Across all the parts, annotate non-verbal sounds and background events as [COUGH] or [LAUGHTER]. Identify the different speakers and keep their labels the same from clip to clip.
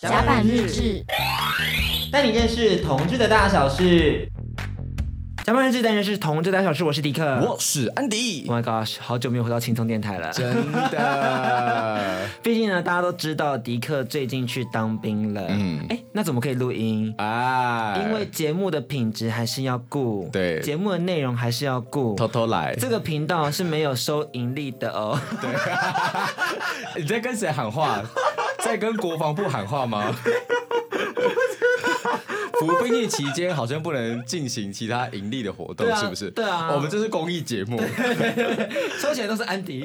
Speaker 1: 甲板日志，
Speaker 2: 带你认识同志的大小事。甲板日志，带你认识同志的大小事。我是迪克，
Speaker 3: 我是安迪。
Speaker 2: Oh my gosh，好久没有回到轻松电台了，
Speaker 3: 真的。[LAUGHS]
Speaker 2: 毕竟呢，大家都知道迪克最近去当兵了。嗯，哎，那怎么可以录音啊？因为节目的品质还是要顾，
Speaker 3: 对，
Speaker 2: 节目的内容还是要顾。
Speaker 3: 偷偷来，
Speaker 2: 这个频道是没有收盈利的哦。
Speaker 3: 对，[LAUGHS] 你在跟谁喊话？在跟国防部喊话吗？服兵役期间好像不能进行其他盈利的活动，是不是？
Speaker 2: 对啊，
Speaker 3: 我们这是公益节目，[LAUGHS]
Speaker 2: 收钱都是安迪。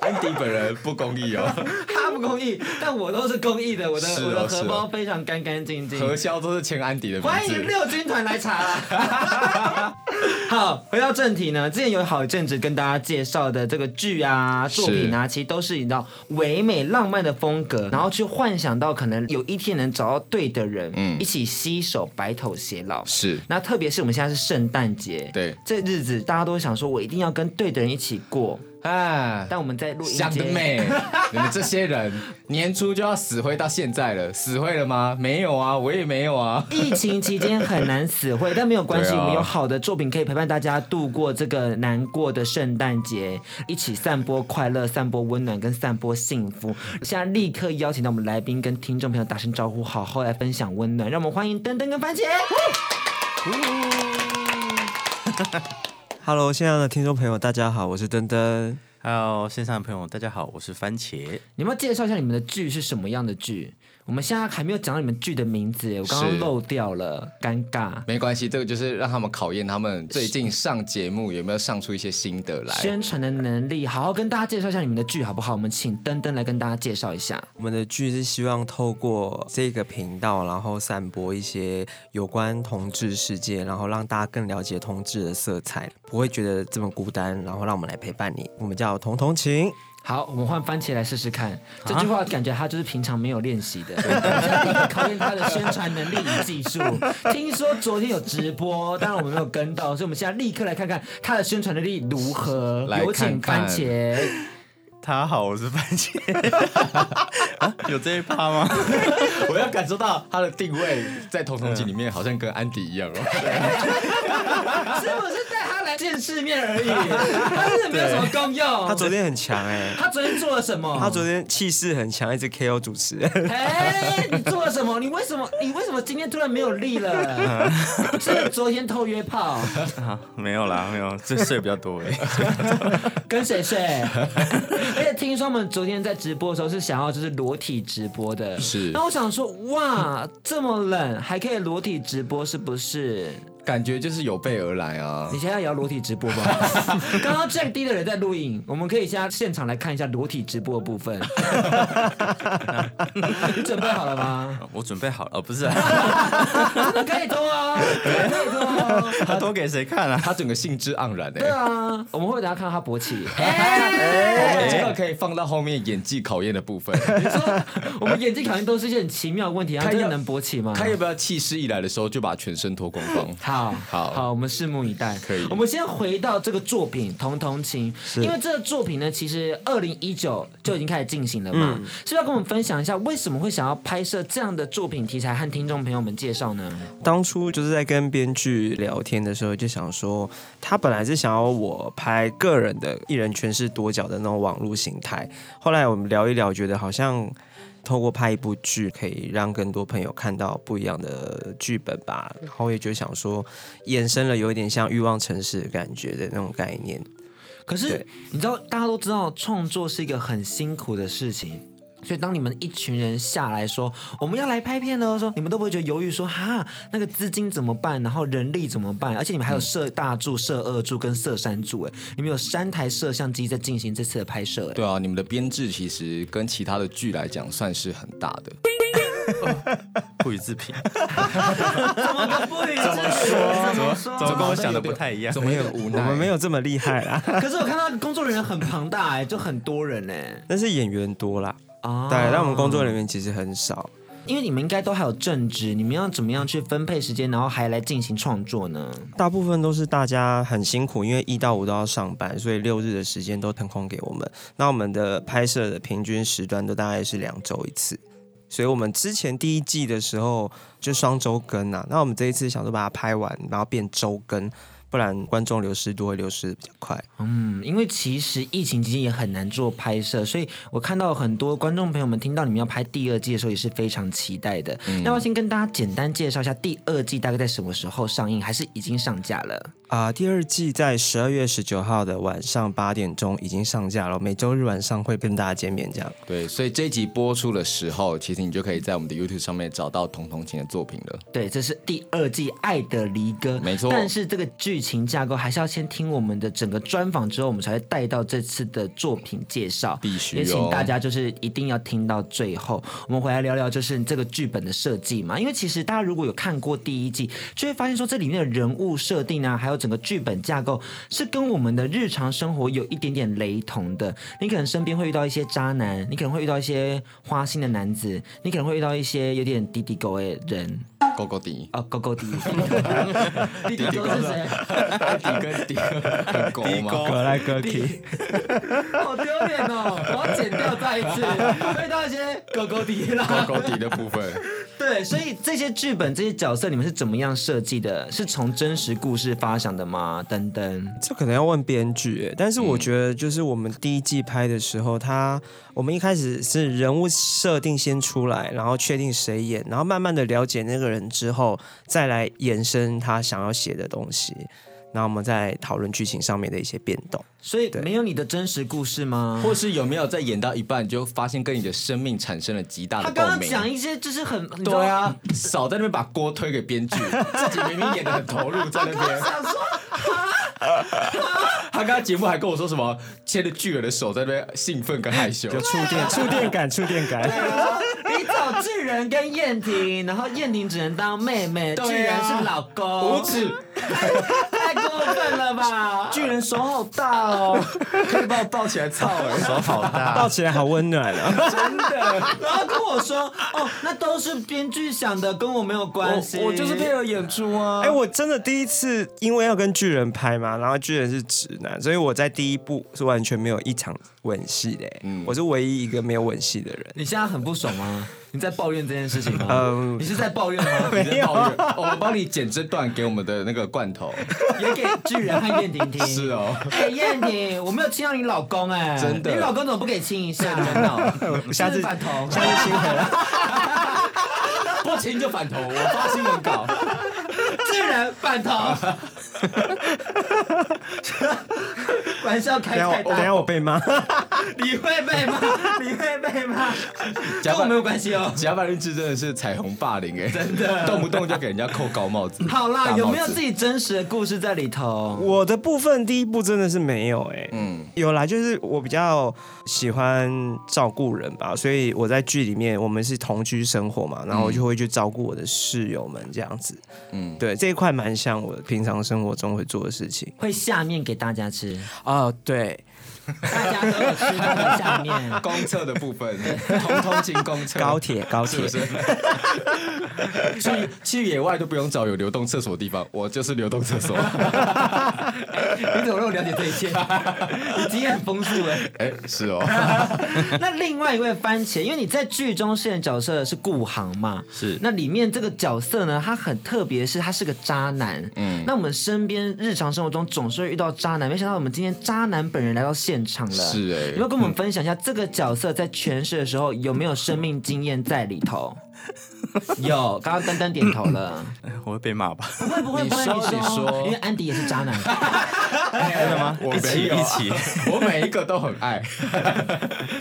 Speaker 3: 安迪本人不公益哦，[LAUGHS]
Speaker 2: 他不公益，但我都是公益的，我的我的荷包非常干干净净，
Speaker 3: 核销都是签安迪的名字。
Speaker 2: 欢迎六军团来查。[LAUGHS] 好，回到正题呢，之前有好一阵子跟大家介绍的这个剧啊、作品啊，其实都是你知道唯美浪漫的风格，然后去幻想到可能有一天能找到对的人，嗯，一起携手白头偕老。
Speaker 3: 是，
Speaker 2: 那特别是我们现在是圣诞节，
Speaker 3: 对，
Speaker 2: 这日子大家都想说，我一定要跟对的人一起过。啊！但我们在录音
Speaker 3: 想得美，[LAUGHS] 你们这些人年初就要死会到现在了，死会了吗？没有啊，我也没有啊。
Speaker 2: 疫情期间很难死会，但没有关系，我们有好的作品可以陪伴大家度过这个难过的圣诞节，一起散播快乐、散播温暖跟散播幸福。现在立刻邀请到我们来宾跟听众朋友打声招呼，好好来分享温暖。让我们欢迎登登跟番茄。
Speaker 4: Hello，线上的听众朋友，大家好，我是登登。
Speaker 5: Hello，线上的朋友，大家好，我是番茄。
Speaker 2: 你们要介绍一下你们的剧是什么样的剧？我们现在还没有讲到你们剧的名字，我刚刚漏掉了，尴尬。
Speaker 3: 没关系，这个就是让他们考验他们最近上节目有没有上出一些心得来，
Speaker 2: 宣传的能力。好好跟大家介绍一下你们的剧好不好？我们请登登来跟大家介绍一下。
Speaker 4: 我们的剧是希望透过这个频道，然后散播一些有关同志世界，然后让大家更了解同志的色彩，不会觉得这么孤单，然后让我们来陪伴你。我们叫同同情。
Speaker 2: 好，我们换番茄来试试看。啊、这句话感觉他就是平常没有练习的，考验他的宣传能力与技术。[LAUGHS] 听说昨天有直播，当然我们没有跟到，所以我们现在立刻来看看他的宣传能力如何。有请番茄。
Speaker 5: 大家好，我是番茄。啊、[LAUGHS] 有这一趴吗？[LAUGHS]
Speaker 3: 我要感受到他的定位在同同情里面，好像跟安迪一样哦。[LAUGHS]
Speaker 2: 是不是？见世面而已，他真的没有什么功用。
Speaker 4: 他昨天很强哎、欸，
Speaker 2: 他昨天做了什么？
Speaker 4: 他昨天气势很强，一直 KO 主持人。
Speaker 2: 哎，你做了什么？你为什么？你为什么今天突然没有力了？是昨天偷约炮？
Speaker 5: 啊，没有啦，没有，这睡比较多哎。
Speaker 2: 跟谁睡？听说我们昨天在直播的时候是想要就是裸体直播的，
Speaker 3: 是。
Speaker 2: 那我想说，哇，这么冷还可以裸体直播，是不是？
Speaker 3: 感觉就是有备而来啊！
Speaker 2: 你现在也要裸体直播吗？[LAUGHS] 刚刚降低的人在录影，我们可以现在现场来看一下裸体直播的部分。[LAUGHS] 你准备好了吗？
Speaker 5: 我准备好了，哦，不是、啊，
Speaker 2: 可以脱啊，可以脱啊。
Speaker 5: 他脱给谁看啊？
Speaker 3: 他整个兴致盎然的。
Speaker 2: 对啊，我们会等下看到他勃起。[LAUGHS]
Speaker 3: 哎、欸，这个可以放到后面演技考验的部分。
Speaker 2: 你说我们演技考验都是一些很奇妙的问题，他真的能勃起吗？
Speaker 3: 他要不要气势一来的时候就把全身脱光光？
Speaker 2: 好
Speaker 3: 好
Speaker 2: 好，我们拭目以待。
Speaker 3: 可以，
Speaker 2: 我们先回到这个作品《同同情》，因为这个作品呢，其实二零一九就已经开始进行了嘛，嗯、是不是要跟我们分享一下为什么会想要拍摄这样的作品题材，和听众朋友们介绍呢？
Speaker 4: 当初就是在跟编剧聊天的时候，就想说，他本来是想要我拍个人的一人诠释多角的那种网络形态，后来我们聊一聊，觉得好像。透过拍一部剧，可以让更多朋友看到不一样的剧本吧。然后也就想说，衍生了有一点像欲望城市的感觉的那种概念。
Speaker 2: 可是你知道，大家都知道创作是一个很辛苦的事情。所以当你们一群人下来说我们要来拍片的时候，你们都不会觉得犹豫说哈那个资金怎么办，然后人力怎么办？而且你们还有摄大柱、摄二柱跟摄三柱，哎，你们有三台摄像机在进行这次的拍摄，哎。
Speaker 3: 对啊，你们的编制其实跟其他的剧来讲算是很大的。
Speaker 5: 不予置评。[LAUGHS]
Speaker 2: 怎么不予置评？
Speaker 5: 怎么说？怎么说？怎么跟我想的不太一样？
Speaker 4: 怎么有无奈？我们没有这么厉害啊。[LAUGHS]
Speaker 2: 可是我看到工作人员很庞大，哎，就很多人哎。
Speaker 4: 但是演员多啦。啊，对，但我们工作人员其实很少。
Speaker 2: 因为你们应该都还有正职，你们要怎么样去分配时间，然后还来进行创作呢？
Speaker 4: 大部分都是大家很辛苦，因为一到五都要上班，所以六日的时间都腾空给我们。那我们的拍摄的平均时段都大概是两周一次，所以我们之前第一季的时候就双周更啊，那我们这一次想说把它拍完，然后变周更。不然观众流失都会流失的比较快。
Speaker 2: 嗯，因为其实疫情期间也很难做拍摄，所以我看到很多观众朋友们听到你们要拍第二季的时候也是非常期待的。那、嗯、我先跟大家简单介绍一下第二季大概在什么时候上映，还是已经上架了？
Speaker 4: 啊、呃，第二季在十二月十九号的晚上八点钟已经上架了，每周日晚上会跟大家见面。这样
Speaker 3: 对，所以这一集播出的时候，其实你就可以在我们的 YouTube 上面找到童童琴的作品了。
Speaker 2: 对，这是第二季《爱的离歌》，
Speaker 3: 没错。
Speaker 2: 但是这个剧情架构还是要先听我们的整个专访之后，我们才会带到这次的作品介绍。
Speaker 3: 必须、哦，
Speaker 2: 也请大家就是一定要听到最后。我们回来聊聊就是这个剧本的设计嘛，因为其实大家如果有看过第一季，就会发现说这里面的人物设定啊，还有整个剧本架构是跟我们的日常生活有一点点雷同的。你可能身边会遇到一些渣男，你可能会遇到一些花心的男子，你可能会遇到一些有点滴滴狗的人。
Speaker 3: 狗狗迪
Speaker 2: 啊，狗狗迪，[LAUGHS] 迪迪狗是谁？[LAUGHS]
Speaker 3: 迪跟迪跟狗吗？
Speaker 4: 狗来狗去，
Speaker 2: 好丢脸哦！我要剪掉再一次，遇到一些狗狗迪啦，
Speaker 3: 狗狗迪的部分。[LAUGHS]
Speaker 2: 对，所以这些剧本、这些角色，你们是怎么样设计的？是从真实故事发想的吗？等等，
Speaker 4: 这可能要问编剧哎。但是我觉得，就是我们第一季拍的时候，他我们一开始是人物设定先出来，然后确定谁演，然后慢慢的了解那个人。之后再来延伸他想要写的东西，那我们再讨论剧情上面的一些变动。
Speaker 2: 所以没有你的真实故事吗？
Speaker 3: 或是有没有在演到一半就发现跟你的生命产生了极大的共鸣？
Speaker 2: 他刚刚讲一些就是很
Speaker 3: 对啊，少在那边把锅推给编剧，自己明明演的很投入在那边。想说他刚刚节目还跟我说什么牵着巨人的手在那边兴奋跟害羞，
Speaker 4: 就触电触电感触电感。
Speaker 2: 巨人跟燕婷，然后燕婷只能当妹妹，巨人是老公，
Speaker 3: 无耻，
Speaker 2: 太过分了吧？巨人手好大哦，
Speaker 3: 可以把我抱起来操，
Speaker 5: 手好大，
Speaker 4: 抱起来好温暖啊，
Speaker 2: 真的。然后跟我说，哦，那都是编剧想的，跟我没有关系，
Speaker 3: 我就是配合演出啊。
Speaker 4: 哎，我真的第一次因为要跟巨人拍嘛，然后巨人是直男，所以我在第一部是完全没有一场吻戏的，嗯，我是唯一一个没有吻戏的人。
Speaker 2: 你现在很不爽吗？你在抱怨这件事情吗？
Speaker 4: 嗯，
Speaker 2: 你是在抱怨吗？[LAUGHS]
Speaker 4: 没有，
Speaker 3: 我们帮你剪这段给我们的那个罐头，
Speaker 2: 也给巨人和燕婷听。
Speaker 3: 是哦，
Speaker 2: 哎，燕婷，我没有亲到你老公哎，
Speaker 3: 真的，
Speaker 2: 你老公怎么不给亲一下？真的，
Speaker 4: 下次
Speaker 2: 反头，
Speaker 4: 下次亲回来，
Speaker 3: 不亲就反头，我发新闻稿，[LAUGHS]
Speaker 2: 巨人反头。[LAUGHS] 玩笑开太大，
Speaker 4: 等下我被骂，
Speaker 2: 你会被骂，你会被骂，跟我没有关系哦。
Speaker 3: 甲板日志真的是彩虹霸凌哎，
Speaker 2: 真的，
Speaker 3: 动不动就给人家扣高帽子。
Speaker 2: 好啦，有没有自己真实的故事在里头？
Speaker 4: 我的部分第一部真的是没有哎，嗯，有啦，就是我比较喜欢照顾人吧，所以我在剧里面我们是同居生活嘛，然后我就会去照顾我的室友们这样子，嗯，对，这一块蛮像我平常生活中会做的事情，
Speaker 2: 会下面给大家吃。
Speaker 4: 哦，对，
Speaker 2: 大家都有吃到的下面
Speaker 3: 公厕的部分，通通勤公厕，
Speaker 4: 高铁高铁，
Speaker 3: 是去去野外都不用找有流动厕所的地方，我就是流动厕所。[LAUGHS]
Speaker 2: 你怎么让我了解这一切？[LAUGHS] 你经验很丰富哎。
Speaker 3: 哎，是哦。[LAUGHS]
Speaker 2: 那另外一位番茄，因为你在剧中饰演角色是顾航嘛，
Speaker 5: 是。
Speaker 2: 那里面这个角色呢，他很特别，是他是个渣男。嗯。那我们身边日常生活中总是会遇到渣男，没想到我们今天渣男本人来到现场了。
Speaker 3: 是哎。
Speaker 2: 有没有跟我们分享一下这个角色在诠释的时候有没有生命经验在里头？[LAUGHS] 有，刚刚丹丹点头了。[LAUGHS]
Speaker 5: 我会被骂吧？
Speaker 2: 不会不会不会，你说，你说，因为安迪也是渣男。[LAUGHS]
Speaker 5: 真的吗？我一起一起，
Speaker 3: 我每一个都很爱。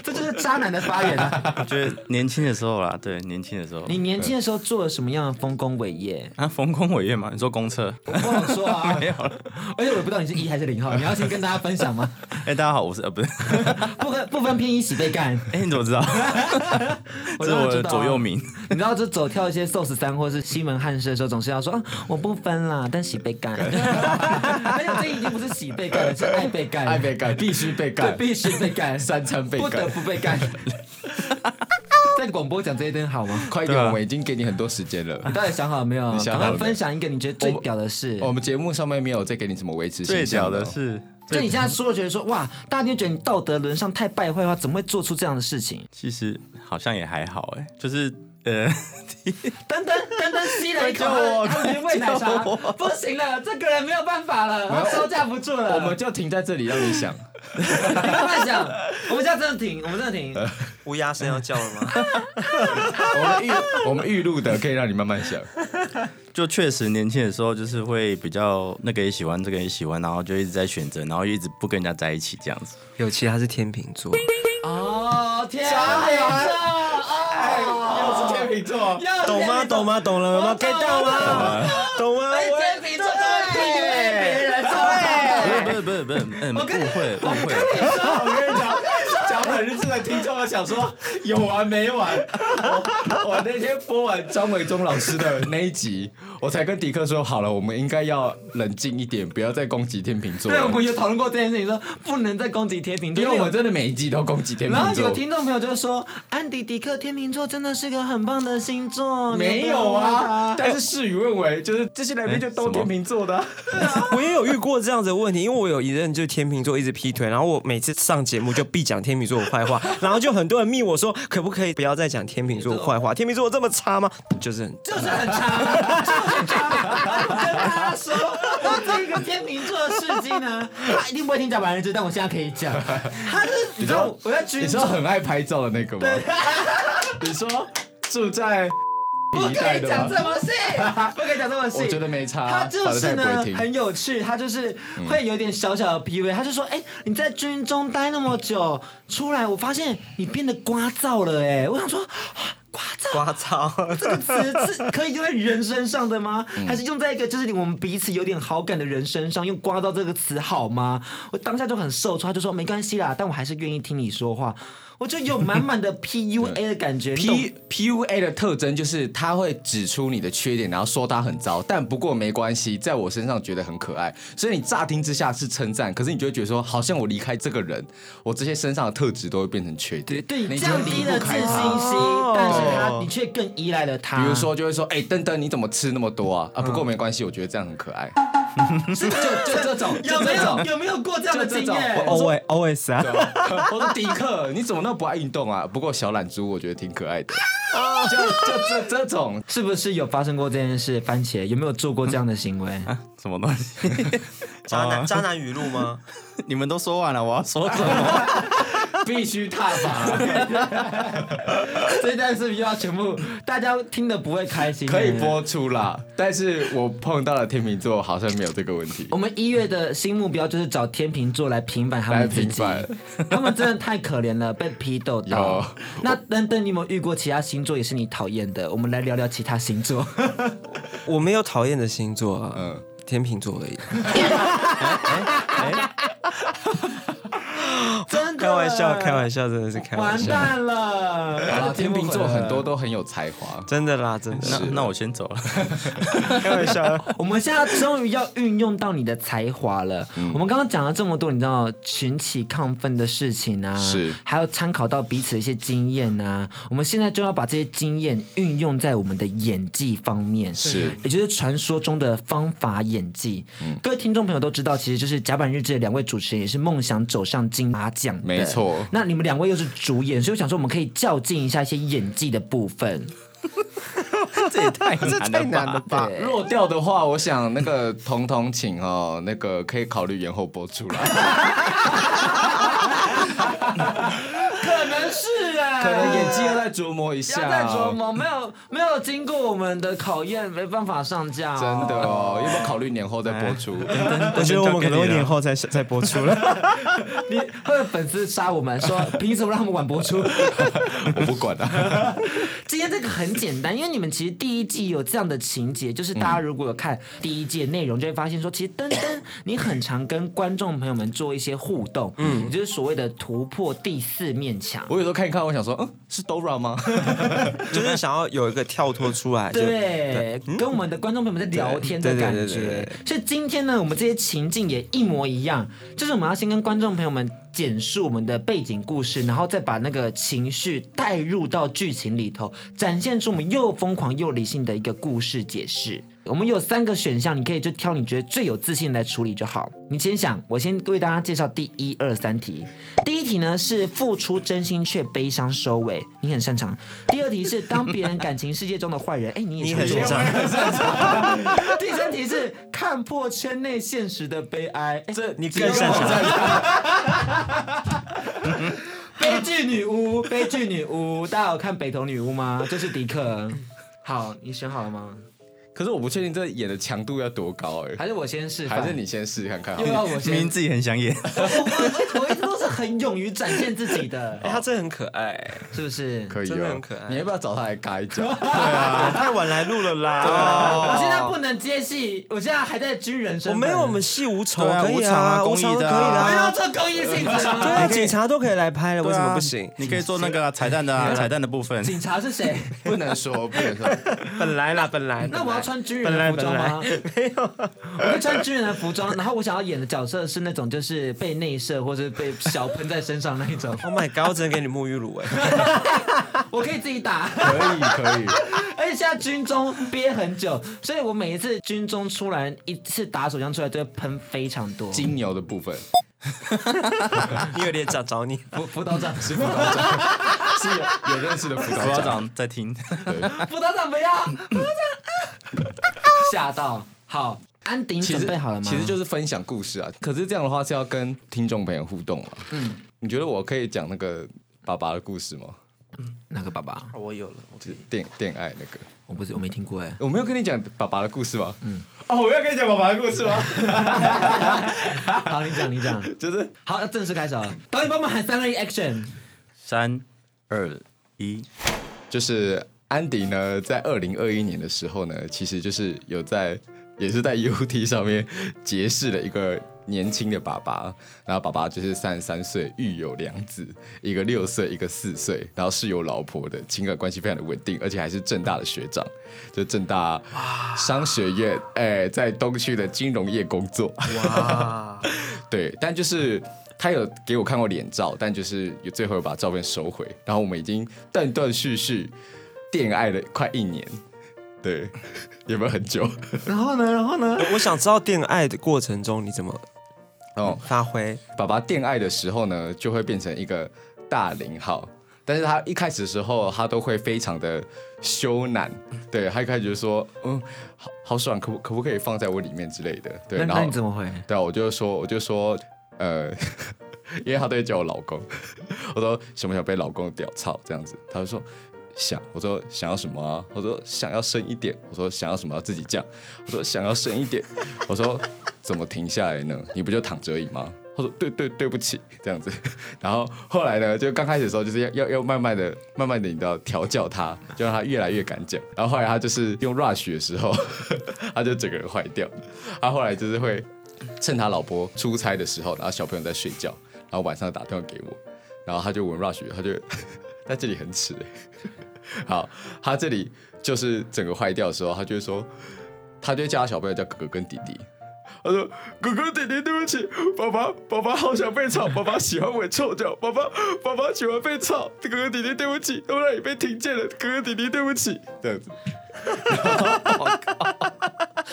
Speaker 2: 这就是渣男的发言啊！
Speaker 5: 我觉得年轻的时候啦，对，年轻的时候。
Speaker 2: 你年轻的时候做了什么样的丰功伟业
Speaker 5: 啊？丰功伟业嘛？你说公厕？
Speaker 2: 不好说啊，
Speaker 5: 没有了。
Speaker 2: 而且我也不知道你是一还是零号，你要先跟大家分享吗？
Speaker 5: 哎，大家好，我是呃，不是，
Speaker 2: 不分不分偏一起被干。
Speaker 5: 哎，你怎么知道？这是我的左右铭。
Speaker 2: 你知道，就走跳一些寿司三或是西门汉室的时候，总是要说啊，我不分啦，但洗被干。[LAUGHS] 而且这已经不是洗被干了，[LAUGHS] 是爱被干，爱被干，
Speaker 3: 必须被干，
Speaker 2: 必须被干，
Speaker 3: 三餐被干，
Speaker 2: 不得不被干。[LAUGHS] 在广播讲这一段好吗？
Speaker 3: 快一
Speaker 5: 点，
Speaker 3: 我们已经给你很多时间了。
Speaker 2: 你到底想好了没有？
Speaker 3: 你想好了没
Speaker 2: 赶快分享一个你觉得最屌的事。
Speaker 3: 我们节目上面没有再给你什么维持
Speaker 5: 最屌的是，
Speaker 2: 就你现在说，觉得说哇，大家就觉得你道德沦丧太败坏的话，怎么会做出这样的事情？
Speaker 5: 其实好像也还好哎，就是呃，[LAUGHS]
Speaker 2: 等等等等，吸了一口
Speaker 5: 我
Speaker 2: 他们喂奶茶，不行了，这个人没有办法了，他招架不住了。
Speaker 3: 我们就停在这里让你想。
Speaker 2: 你慢慢想，我们现在真的停，我们真的停。
Speaker 4: 乌鸦声要叫了吗？[LAUGHS]
Speaker 3: 我们预我们预录的可以让你慢慢想。
Speaker 5: 就确实年轻的时候就是会比较那个也喜欢，这个也喜欢，然后就一直在选择，然后一直不跟人家在一起这样子。
Speaker 4: 有其他是天秤座，
Speaker 2: 哦天
Speaker 3: 加油
Speaker 2: 啊！
Speaker 3: 又是天秤座，
Speaker 4: 懂吗？懂吗？懂了吗？get 到吗？懂吗？
Speaker 2: 天秤座都会 PUA 别人，对。
Speaker 5: 不是不是不是，嗯，误会误会。
Speaker 3: 我跟你，讲本日志的听众，我想说 [LAUGHS] 有完没完？我我那天播完张伟忠老师的那一集，我才跟迪克说，好了，我们应该要冷静一点，不要再攻击天秤座
Speaker 2: 对，我
Speaker 3: 了。
Speaker 2: 们有讨论过这件事情，说不能再攻击天秤座，
Speaker 3: 因为我们真的每一集都攻击天秤座
Speaker 2: 然后有。听众朋友就说，安迪迪克天秤座真的是个很棒的星座。
Speaker 3: 没有啊，但是事与愿违，就是这些来宾就都天秤座的啊。[LAUGHS]
Speaker 4: 我也有遇过这样子的问题，因为我有一任就是天秤座一直劈腿，然后我每次上节目就必讲天秤座的坏话，[LAUGHS] 然后就很多人密我说，可不可以不要再讲天秤座的坏话？天秤座这么差吗？就是很
Speaker 2: 就是很差，[LAUGHS] 就是很差。我跟大家说，这个天秤座的事迹呢，[LAUGHS] 他一定不会听讲白人知，但我现在可以讲，他是你知道我在
Speaker 3: 你知道很爱拍照的那个吗？你说住在
Speaker 2: 不可以讲
Speaker 3: 这？
Speaker 2: 么细，[LAUGHS] 不可以讲这么细。
Speaker 3: 我觉得没差，
Speaker 2: 他就是呢。很有趣，他就是会有点小小的 PUA，他就说：“哎、你在军中待那么久，出来我发现你变得聒噪了。”哎，我想说，啊聒噪
Speaker 4: 刮噪。
Speaker 2: 这个词是可以用在人身上的吗？
Speaker 3: 嗯
Speaker 2: 还是用在一个就是我们彼此有点好感的人身上？用“刮噪”这个词好吗？我当下就很受挫，他就说：“没关系啦，但我还是愿意听你说话。”我就有满满的 [LAUGHS] PUA 的感觉。
Speaker 3: P P U A 的特征就是他会指出你的缺点，然后说他很糟，但不过没关系，在我身上觉得很可爱，所以你乍听之下是称赞，可是你就会觉得说，好像我离开这个人，我这些身上的特质都会变成缺点，
Speaker 2: 对，
Speaker 3: 你就会
Speaker 2: 降低了自信
Speaker 3: 离不开他。
Speaker 2: 心，但是他你却更依赖了他。
Speaker 3: 比如说，就会说，哎、登登你怎么吃那么多啊？啊，不过没关系，我觉得这样很可爱。[LAUGHS]
Speaker 2: 是就
Speaker 3: 就这种，
Speaker 2: 有没有
Speaker 3: 就这种。
Speaker 2: 有没有过这样的经
Speaker 3: 就这
Speaker 2: 验？
Speaker 3: 种
Speaker 4: always always 啊，[LAUGHS]
Speaker 3: 我说迪克，你怎么那么不爱运动啊？不过小懒猪我觉得挺可爱的，[LAUGHS] 就就这这种，
Speaker 2: 是不是有发生过这件事？番茄有没有做过这样的行为？
Speaker 5: 什么东西？
Speaker 4: 渣男渣男语录吗？
Speaker 5: 你们都说完了，我要说什么？[LAUGHS]
Speaker 3: 必须踏伐，[LAUGHS]
Speaker 2: 这段视频要全部大家听的不会开心？
Speaker 3: 可以。播出啦。但是我碰到了天秤座，好像没有这个问题
Speaker 2: 我。们一月的新目标就是找天秤座来平反他
Speaker 3: 来
Speaker 2: 们自己，
Speaker 3: 平反，
Speaker 2: 他们真的太可怜了，被批斗到。[LAUGHS] 那等等，你有没有遇过其他星座也是你讨厌的？我们来聊聊其他星座。
Speaker 4: 我没有讨厌的星座啊，
Speaker 3: 嗯，
Speaker 4: 天秤座而已。
Speaker 2: 真的，
Speaker 4: 开玩笑，开玩笑，真的是开玩笑完，
Speaker 2: 蛋了。
Speaker 3: 天秤座很多都很有才华。
Speaker 4: 真的啦，真的
Speaker 5: 那
Speaker 4: 是
Speaker 5: 那我先走了。[LAUGHS]
Speaker 4: 开玩笑。
Speaker 2: 我们现在终于要运用到你的才华了。
Speaker 3: 嗯
Speaker 2: 我们刚刚讲了这么多，你知道群起亢奋的事情啊，
Speaker 3: 是
Speaker 2: 还有参考到彼此的一些经验啊。我们现在就要把这些经验运用在我们的演技方面，
Speaker 3: 是
Speaker 2: 也就是传说中的方法演技。
Speaker 3: 嗯
Speaker 2: 各位听众朋友都知道，其实就是甲板日志的两位主持人，也是梦想走上金马奖的。
Speaker 3: 没错
Speaker 2: 那你们两位又是主演，所以我想说，我们可以较劲一下一些演技的部分。[LAUGHS]
Speaker 5: 这也太
Speaker 4: 这太难了吧？
Speaker 2: 对
Speaker 3: 弱掉的话，我想那个彤彤请哦，那个可以考虑延后播出来。[LAUGHS]
Speaker 2: 可能是啊，
Speaker 3: 可能演技要再琢磨一下、
Speaker 2: 要再琢磨，没有没有经过我们的考验，没办法上架、
Speaker 3: 真的哦，要不要考虑年后再播出？
Speaker 4: 我觉得我们可能会年后再再播出了。[LAUGHS]
Speaker 2: 你会有粉丝杀我们，说凭什么让我们晚播出？
Speaker 3: 我不管啊。
Speaker 2: 今天这个很简单，因为你们其实第一季有这样的情节，就是大家如果有看第一季的内容，就会发现说，其实登登你很常跟观众朋友们做一些互动，嗯，也就是所谓的突破第四面墙。
Speaker 3: 我有时候看一看，我想说说，嗯，是 Dora 吗？[LAUGHS]
Speaker 4: 就是想要有一个跳脱出来，
Speaker 2: 对，跟我们的观众朋友们在聊天的感觉。所以今天呢，我们这些情境也一模一样，就是我们要先跟观众朋友们简述我们的背景故事，然后再把那个情绪带入到剧情里头，展现出我们又疯狂又理性的一个故事解释。我们有三个选项，你可以就挑你觉得最有自信来处理就好。你先想，我先为大家介绍第一、二、三题。第一题呢是付出真心却悲伤收尾，你很擅长。第二题是当别人感情世界中的坏人，[LAUGHS] 哎，你也很擅长。[LAUGHS] 第三题是看破圈内现实的悲哀，
Speaker 4: 这你更擅长。[LAUGHS]
Speaker 2: 悲剧女巫，悲剧女巫，大家有看北投女巫吗？这是迪克。好，你选好了吗？
Speaker 3: 可是我不确定这演的强度要多高哎，
Speaker 2: 还是我先试，
Speaker 3: 还是你先试看看？
Speaker 2: 又要我先，[LAUGHS]
Speaker 5: 明明自己很想演，
Speaker 2: 我我一直都是很勇于展现自己的。
Speaker 4: 哎 [LAUGHS] 他真的很可爱，
Speaker 2: 是不是？
Speaker 3: 可以，
Speaker 4: 真的很可爱。
Speaker 3: 你要不要找他来尬一脚？
Speaker 4: 对啊，[LAUGHS] 太晚来录了啦。
Speaker 2: 我现在不能接戏，我现在还在军人身份。
Speaker 4: 我没有，我们戏无酬，可以
Speaker 5: 啊，公益的，可以
Speaker 2: 的。没有这公益性质，
Speaker 4: 对，警察都可以来拍了，为什么不行？
Speaker 5: 你可以做那个彩蛋的彩蛋的部分。
Speaker 2: 警察是谁？
Speaker 3: 不能说，不能说。
Speaker 4: 本来啦，本来。
Speaker 2: 那我要穿军人的服装。吗？[LAUGHS] 没有，我会穿军人的服装，然后我想要演的角色是那种就是被内射或者被小喷在身上那一种。
Speaker 4: Oh my god！我只能给你沐浴乳哎，[LAUGHS]
Speaker 2: 我可以自己打，
Speaker 3: 可以可以。[LAUGHS]
Speaker 2: 而且现在军中憋很久，所以我每一次军中出来一次打手枪出来都会喷非常多。
Speaker 3: 金牛的部分，
Speaker 4: 你有点想找你
Speaker 2: 辅辅导长
Speaker 3: 是辅导长，是有有认识的辅导长
Speaker 5: 在听。
Speaker 2: 辅导长不要，辅导长。吓到，好，安迪准备好了吗？
Speaker 3: 其实就是分享故事啊。可是这样的话是要跟听众朋友互动啊。嗯，你觉得我可以讲那个爸爸的故事吗？
Speaker 2: 嗯，哪个爸爸？
Speaker 4: 我有了，我
Speaker 3: 是电电爱那个。
Speaker 2: 我不是，我没听过哎。
Speaker 3: 我没有跟你讲爸爸的故事吗？嗯。哦，我要跟你讲爸爸的故事吗？
Speaker 2: 好，你讲，你讲，
Speaker 3: 就是
Speaker 2: 好，要正式开始了。导演帮忙喊三二一，Action！
Speaker 5: 三二一，
Speaker 3: 就是。安迪呢，在二零二一年的时候呢，其实就是有在，也是在 UT 上面结识了一个年轻的爸爸，然后爸爸就是三十三岁，育有两子，一个六岁，一个四岁，然后是有老婆的，情感关系非常的稳定，而且还是正大的学长，就正大商学院，哎，在东区的金融业工作。哇，[LAUGHS] 对，但就是他有给我看过脸照，但就是有最后把照片收回，然后我们已经断断续续。恋爱了快一年，对，[LAUGHS] 有没有很久？[LAUGHS]
Speaker 2: 然后呢？然后呢？
Speaker 4: 我想知道恋爱的过程中你怎么哦发挥？
Speaker 3: 爸爸恋爱的时候呢，就会变成一个大零号，但是他一开始的时候，他都会非常的羞赧，对，他一开始就说，嗯，好好爽，可不可不可以放在我里面之类的？对，
Speaker 2: 那，然后那你怎么会？
Speaker 3: 对啊，我就说，我就说，呃，[LAUGHS] 因为他都会叫我老公，我说想不想被老公屌操这样子？他就说。想，我说想要什么啊？我说想要深一点。我说想要什么要自己讲。我说想要深一点。我说怎么停下来呢？你不就躺着而已吗？他说对对对不起，这样子。[LAUGHS] 然后后来呢，就刚开始的时候就是要要要慢慢的、慢慢的，你知道调教他，就让他越来越敢讲。然后后来他就是用 rush 的时候，[LAUGHS] 他就整个人坏掉。他后来就是会趁他老婆出差的时候，然后小朋友在睡觉，然后晚上打电话给我，然后他就问 rush，他就在这里很耻 [LAUGHS] 好，他这里就是整个坏掉的时候，他就会说，他就叫他小朋友叫哥哥跟弟弟。他说：“哥哥弟弟，对不起，爸爸爸爸好想被操，爸爸喜欢我臭脚，爸爸爸爸喜欢被操，哥哥弟弟对不起，都让你被听见了，哥哥弟弟对不起，这样子。[LAUGHS] ”！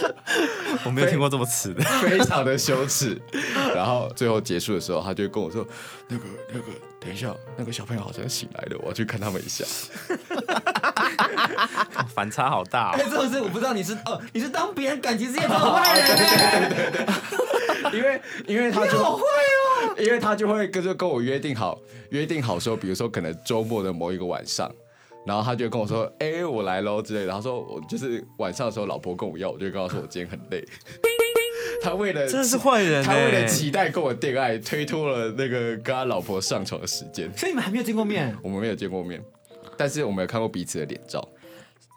Speaker 3: [LAUGHS]
Speaker 5: 我没有听过这么词的，[LAUGHS]
Speaker 3: 非常的羞耻。然后最后结束的时候，他就跟我说：“那个那个，等一下，那个小朋友好像醒来了，我要去看他们一下。[LAUGHS] ”
Speaker 5: 反差好大哦！
Speaker 2: 这种事我不知道你是哦，你是当别人感情世界中的坏人，对对对
Speaker 3: 对，因为因为他就好坏哦，因为他就会跟就跟我约定好，约定好说，比如说可能周末的某一个晚上。然后他就跟我说：“哎、欸，我来喽之类的。”他说：“我就是晚上的时候，老婆跟我要，我就跟他说我今天很累。” [LAUGHS] 他为了
Speaker 4: 真的是坏人，
Speaker 3: 他为了期待跟我恋爱，推脱了那个跟他老婆上床的时间。
Speaker 2: 所以你们还没有见过面？[LAUGHS]
Speaker 3: 我们没有见过面，但是我们有看过彼此的脸照，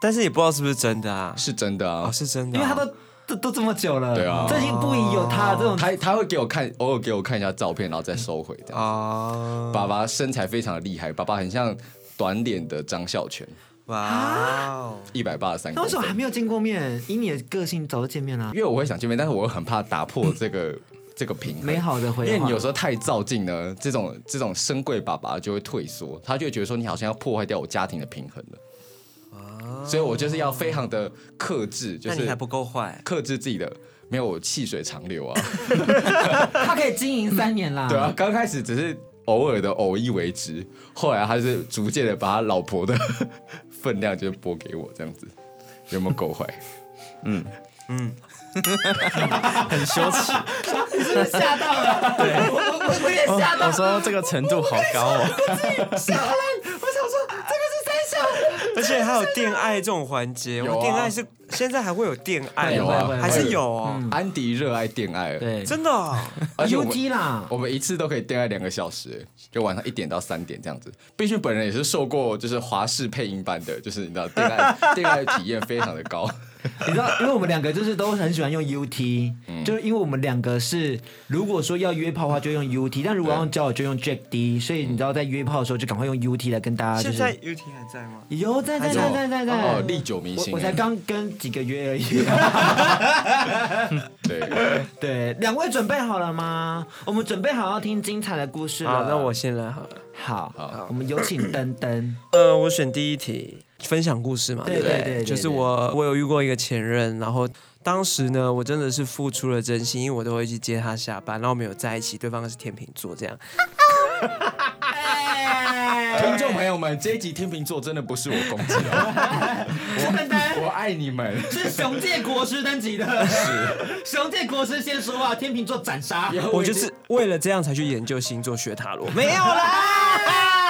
Speaker 4: 但是也不知道是不是真的啊？
Speaker 3: 是真的啊，
Speaker 4: 哦、是真的、啊，
Speaker 2: 因为他都都都这么久了，
Speaker 3: 对啊，
Speaker 2: 最近不宜有他这种，
Speaker 3: 他他会给我看，偶尔给我看一下照片，然后再收回这样啊。爸爸身材非常的厉害，爸爸很像。短脸的张孝全，
Speaker 4: 哇哦，
Speaker 3: 一百八十三。
Speaker 2: 那为什么还没有见过面？以你的个性，早就见面了
Speaker 3: 因。为我会想见面，但是我又很怕打破这个 [LAUGHS] 这个平衡。
Speaker 2: 美好的回忆。
Speaker 3: 因为你有时候太照镜呢，这种这种深柜爸爸就会退缩，他就会觉得说你好像要破坏掉我家庭的平衡了。所以我就是要非常的克制，就是
Speaker 4: 还不够坏。
Speaker 3: 克制自己的，没有细水长流啊。[LAUGHS]
Speaker 2: 他可以经营三年啦。
Speaker 3: 对啊，刚开始只是偶尔的偶一为之，后来他是逐渐的把他老婆的 [LAUGHS] 分量就拨给我，这样子有没有够坏？[LAUGHS]
Speaker 5: 嗯，
Speaker 4: 嗯，[LAUGHS]
Speaker 5: 很羞耻。
Speaker 2: 你是不是吓到了？对，我我我也吓到
Speaker 5: 我说这个程度好高哦。
Speaker 2: 吓了。我想说 [LAUGHS]
Speaker 4: 而且还有电爱这种环节，
Speaker 3: 有啊
Speaker 4: 我电爱是现在还会有电爱
Speaker 3: 有啊
Speaker 4: 吗？还是有哦？
Speaker 3: 安迪热爱电爱，
Speaker 2: 对，
Speaker 4: 真的哦？
Speaker 3: 而且我们
Speaker 2: UT 啦。
Speaker 3: 我们一次都可以电爱两个小时，就晚上一点到三点这样子。毕竟本人也是受过就是华视配音班的，就是你知道电爱 [LAUGHS] 电爱体验非常的高。[LAUGHS]
Speaker 2: 你知道，因为我们两个就是都很喜欢用 UT，、嗯、就是因为我们两个是如果说要约炮的话就用 UT，但如果要用交友就用 Jack D，所以你知道在约炮的时候就赶快用 UT 来跟大家、就是。
Speaker 4: 现在 UT 还在吗？
Speaker 2: 有在在在在在在
Speaker 3: 哦，历久弥新。
Speaker 2: 我才刚跟几个月而已。[LAUGHS]
Speaker 3: 对
Speaker 2: 对，两位准备好了吗？我们准备好要听精彩的故事了。
Speaker 4: 好，那我先来好了。
Speaker 2: 好，
Speaker 3: 好
Speaker 2: 我们有请登登。
Speaker 4: 呃，我选第一题。分享故事嘛，对不对？
Speaker 2: 对对对对对，
Speaker 4: 就是我，我有遇过一个前任，然后当时呢，我真的是付出了真心，因为我都会去接他下班，然后我们有在一起，对方是天秤座，这样。
Speaker 3: 听众朋友们，这一集天秤座真的不是我攻击哦，[LAUGHS] 我我爱你们，
Speaker 2: 是熊界国师登级的，是熊界国师先说话，天秤座斩杀。
Speaker 4: 我就是为了这样才去研究星座学塔罗，没有啦。[LAUGHS]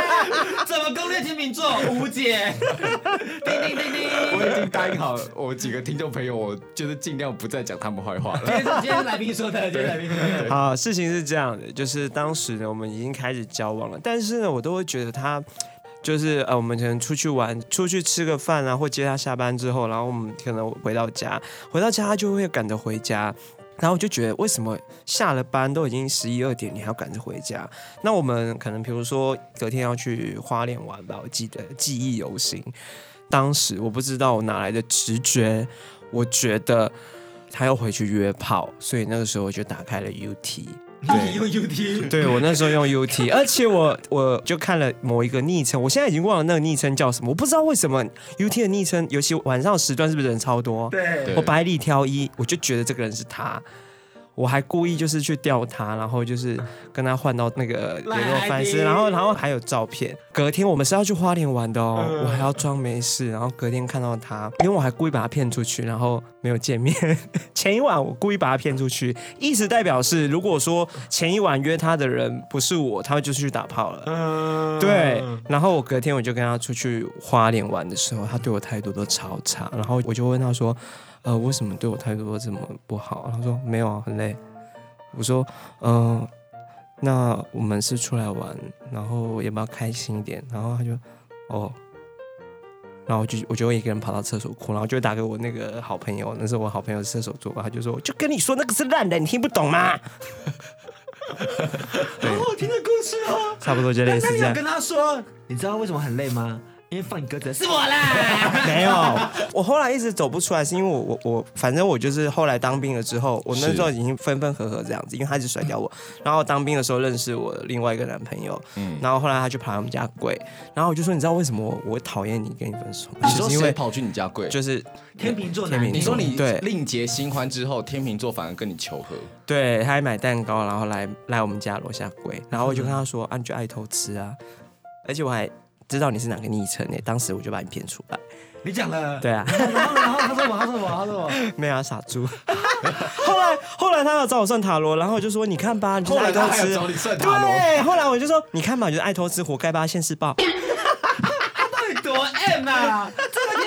Speaker 2: 怎么攻略天秤座？无解。[LAUGHS] 叮叮叮叮，
Speaker 3: 我已经答应好我几个听众朋友，我就是尽量不再讲他们坏话了。
Speaker 2: 今天是今天来宾说的，今天来宾说的。
Speaker 4: 好，事情是这样的，就是当时呢，我们已经开始交往了，但是呢，我都会觉得他，就是呃，我们可能出去玩，出去吃个饭啊，或接他下班之后，然后我们可能回到家，回到家他就会赶着回家。然后我就觉得，为什么下了班都已经十一二点，你还要赶着回家？那我们可能比如说隔天要去花莲玩吧，我记得记忆犹新。当时我不知道我哪来的直觉，我觉得他要回去约炮，所以那个时候我就打开了 UT。[LAUGHS]
Speaker 2: 对，用 UT，[LAUGHS]
Speaker 4: 对，我那时候用 UT，[LAUGHS] 而且我我就看了某一个昵称，我现在已经忘了那个昵称叫什么，我不知道为什么 UT 的昵称，尤其晚上时段是不是人超多？
Speaker 2: 对，
Speaker 4: 我百里挑一，我就觉得这个人是他。我还故意就是去钓他，然后就是跟他换到那个 [LAUGHS] 联络方式，然后然后还有照片。隔天我们是要去花莲玩的哦，我还要装没事，然后隔天看到他，因为我还故意把他骗出去，然后没有见面。[LAUGHS] 前一晚我故意把他骗出去，意思代表是，如果说前一晚约他的人不是我，他就去打炮了。对，然后我隔天我就跟他出去花莲玩的时候，他对我态度都超差，然后我就问他说。呃，为什么对我态度这么不好？他说没有啊，很累。我说，嗯、呃，那我们是出来玩，然后要不要开心一点？然后他就，哦，然后我就我就一个人跑到厕所哭，然后就打给我那个好朋友，那是我好朋友射手座，他就说，就跟你说那个是烂的，你听不懂吗？
Speaker 2: 好好听的故事哦，
Speaker 4: 差不多就类似这样。
Speaker 2: 跟他说，你知道为什么很累吗？因为放你鸽子是我啦，[LAUGHS]
Speaker 4: 没有，我后来一直走不出来，是因为我我我，反正我就是后来当兵了之后，我那时候已经分分合合这样子，因为他一直甩掉我，然后当兵的时候认识我的另外一个男朋友，嗯，然后后来他就跑来我们家跪，然后我就说，你知道为什么我我讨厌你跟你分手？
Speaker 3: 你说谁跑去你家跪？
Speaker 4: 就是
Speaker 2: 天秤座，
Speaker 4: 天秤座，
Speaker 3: 你说你
Speaker 4: 对
Speaker 3: 另结新欢之后，天秤座反而跟你求和，
Speaker 4: 对，他还买蛋糕，然后来来我们家楼下跪，然后我就跟他说，啊，你就爱偷吃啊，而且我还。知道你是哪个昵称呢？当时我就把你骗出来。
Speaker 2: 你讲了？
Speaker 4: 对啊。
Speaker 2: 然后，然后他说我，他说我，他说我，
Speaker 4: 没有啊，傻猪。[LAUGHS] 后来，后来他要找我算塔罗，然后我就说：“你看吧，你就是 [LAUGHS] 爱偷吃。”
Speaker 3: 找你算塔罗。
Speaker 4: 对，后来我就说：“你看吧，你就是爱偷吃，活该吧，现世报。[LAUGHS] ”
Speaker 2: 他到底多 M 啊？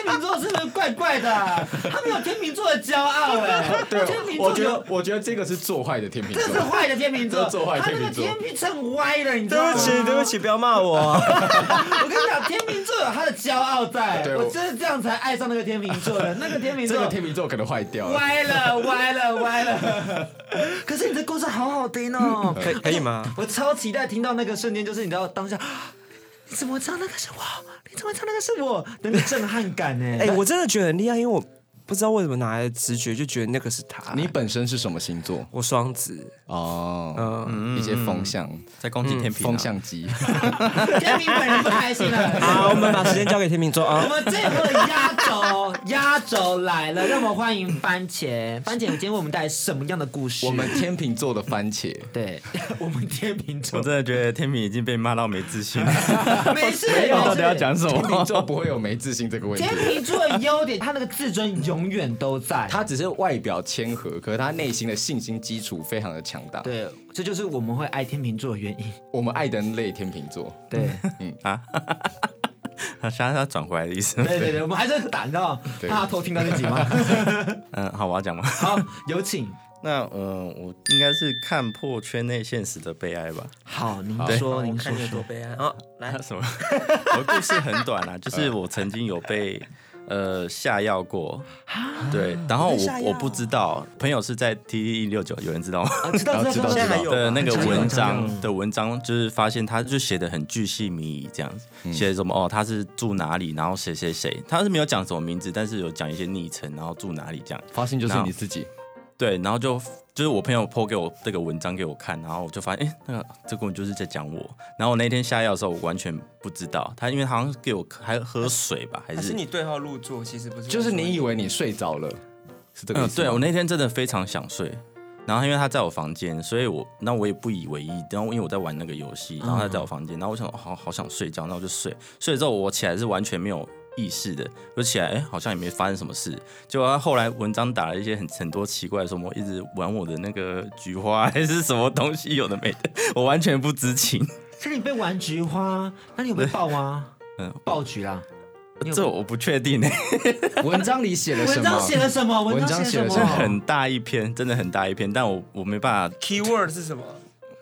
Speaker 2: 秤座是不是怪怪的？[LAUGHS] 他没有天秤座的骄傲哎。
Speaker 3: 对，我觉得，我觉得这个是做坏的天秤座。
Speaker 2: 这是坏的天秤座，
Speaker 3: 做坏天秤座。
Speaker 2: 天秤秤歪了，你知道吗？
Speaker 4: 对不起，对不起，不要骂我。[LAUGHS]
Speaker 2: 我跟你讲，天秤座有他的骄傲在。我就是这样才爱上那个天秤座的。[LAUGHS] 那个天秤座，
Speaker 3: 这个天秤座可能坏掉了。
Speaker 2: 歪了，歪了，歪了。可是你的故事好好听哦，
Speaker 4: 可以可以吗？
Speaker 2: 我超期待听到那个瞬间，就是你知道当下。你怎么知道那个是我？你怎么知道那个是我？那个震撼感呢？
Speaker 4: 哎、我真的觉得很厉害，因为我不知道为什么拿来的直觉，就觉得那个是他。
Speaker 3: 你本身是什么星座？
Speaker 4: 我双子，
Speaker 3: 哦，
Speaker 4: 嗯，
Speaker 3: 一些风向，
Speaker 5: 在攻击天平啊，
Speaker 3: 风向机。
Speaker 2: 天平本人不开心了。
Speaker 4: 好，我们把时间交给天秤座啊
Speaker 2: 我
Speaker 4: 啊。
Speaker 2: 们最后的压轴，压轴来了，让我们欢迎番茄。番茄，你今天为我们带来什么样的故事？
Speaker 3: 我们天平座的番茄，
Speaker 2: 对，我们天平座
Speaker 5: 我真的觉得天平已经被骂到没自信了。
Speaker 2: 没事，
Speaker 5: 没有到底要讲什么
Speaker 3: 天秤
Speaker 5: 么？
Speaker 3: 座不会有没自信这个问题
Speaker 2: 天。平座的优点，他那个自尊永远都在。
Speaker 3: 他只是外表谦和，可是他内心的信心基础非常的强大。
Speaker 2: 对，这就是我们会爱天秤座的原因。
Speaker 3: 我们爱的类天秤座，
Speaker 2: 对，嗯啊
Speaker 5: 他现在要转回来的意思。
Speaker 2: 对对对，我们还是胆到
Speaker 3: 对
Speaker 2: 怕他偷听到这集吗？[LAUGHS]
Speaker 5: 嗯，好，我要讲吗？
Speaker 2: 好，有请。
Speaker 5: 那嗯、呃，我应该是看破圈内现实的悲哀吧。
Speaker 2: 好，您
Speaker 5: 对
Speaker 2: 说，您说
Speaker 4: 看有多悲哀哦。来，[LAUGHS]
Speaker 5: 什么？我的故事很短啊，就是我曾经有被呃下药过，对，然
Speaker 4: 后
Speaker 5: 我我不知道，朋友是在 T T 一六九，有人知道吗？
Speaker 2: 啊知道知道知道，
Speaker 5: 的那个文章的文章，就是发现他就写的很巨细靡遗这样子，写什么哦，他是住哪里，然后谁谁谁，他是没有讲什么名字，但是有讲一些昵称，然后住哪里这样。
Speaker 3: 发现就是你自己。
Speaker 5: 对，然后就就是我朋友 po 给我这个文章给我看，然后我就发现，哎，那个这个人就是在讲我。然后我那天下药的时候，我完全不知道他，因为他好像给我还喝水吧，还是
Speaker 4: 还是你对号入座，其实不是，
Speaker 3: 就是你以为你睡着了，是这个意
Speaker 5: 嗯，
Speaker 3: 思嗯？
Speaker 5: 对我那天真的非常想睡。然后因为他在我房间，所以我那我也不以为意。然后因为我在玩那个游戏，然后他在我房间，然后我想好好想睡觉，然后我就睡。睡了之后我起来是完全没有意识的，而起来哎好像也没发生什么事。结果他后来文章打了一些很很多奇怪的什么，一直玩我的那个菊花还是什么东西，有的没的，[LAUGHS] 我完全不知情。
Speaker 2: 是你被玩菊花，那你有被爆吗？
Speaker 5: 嗯，
Speaker 2: 爆菊啦。
Speaker 5: 这我不确定呢。[LAUGHS]
Speaker 3: 文章里写了什么？
Speaker 2: 文章写了什么？
Speaker 3: 文章写了什么
Speaker 2: 写了什么？
Speaker 5: 很大一篇，真的很大一篇，但我我没办法
Speaker 4: ，keyword 是什么？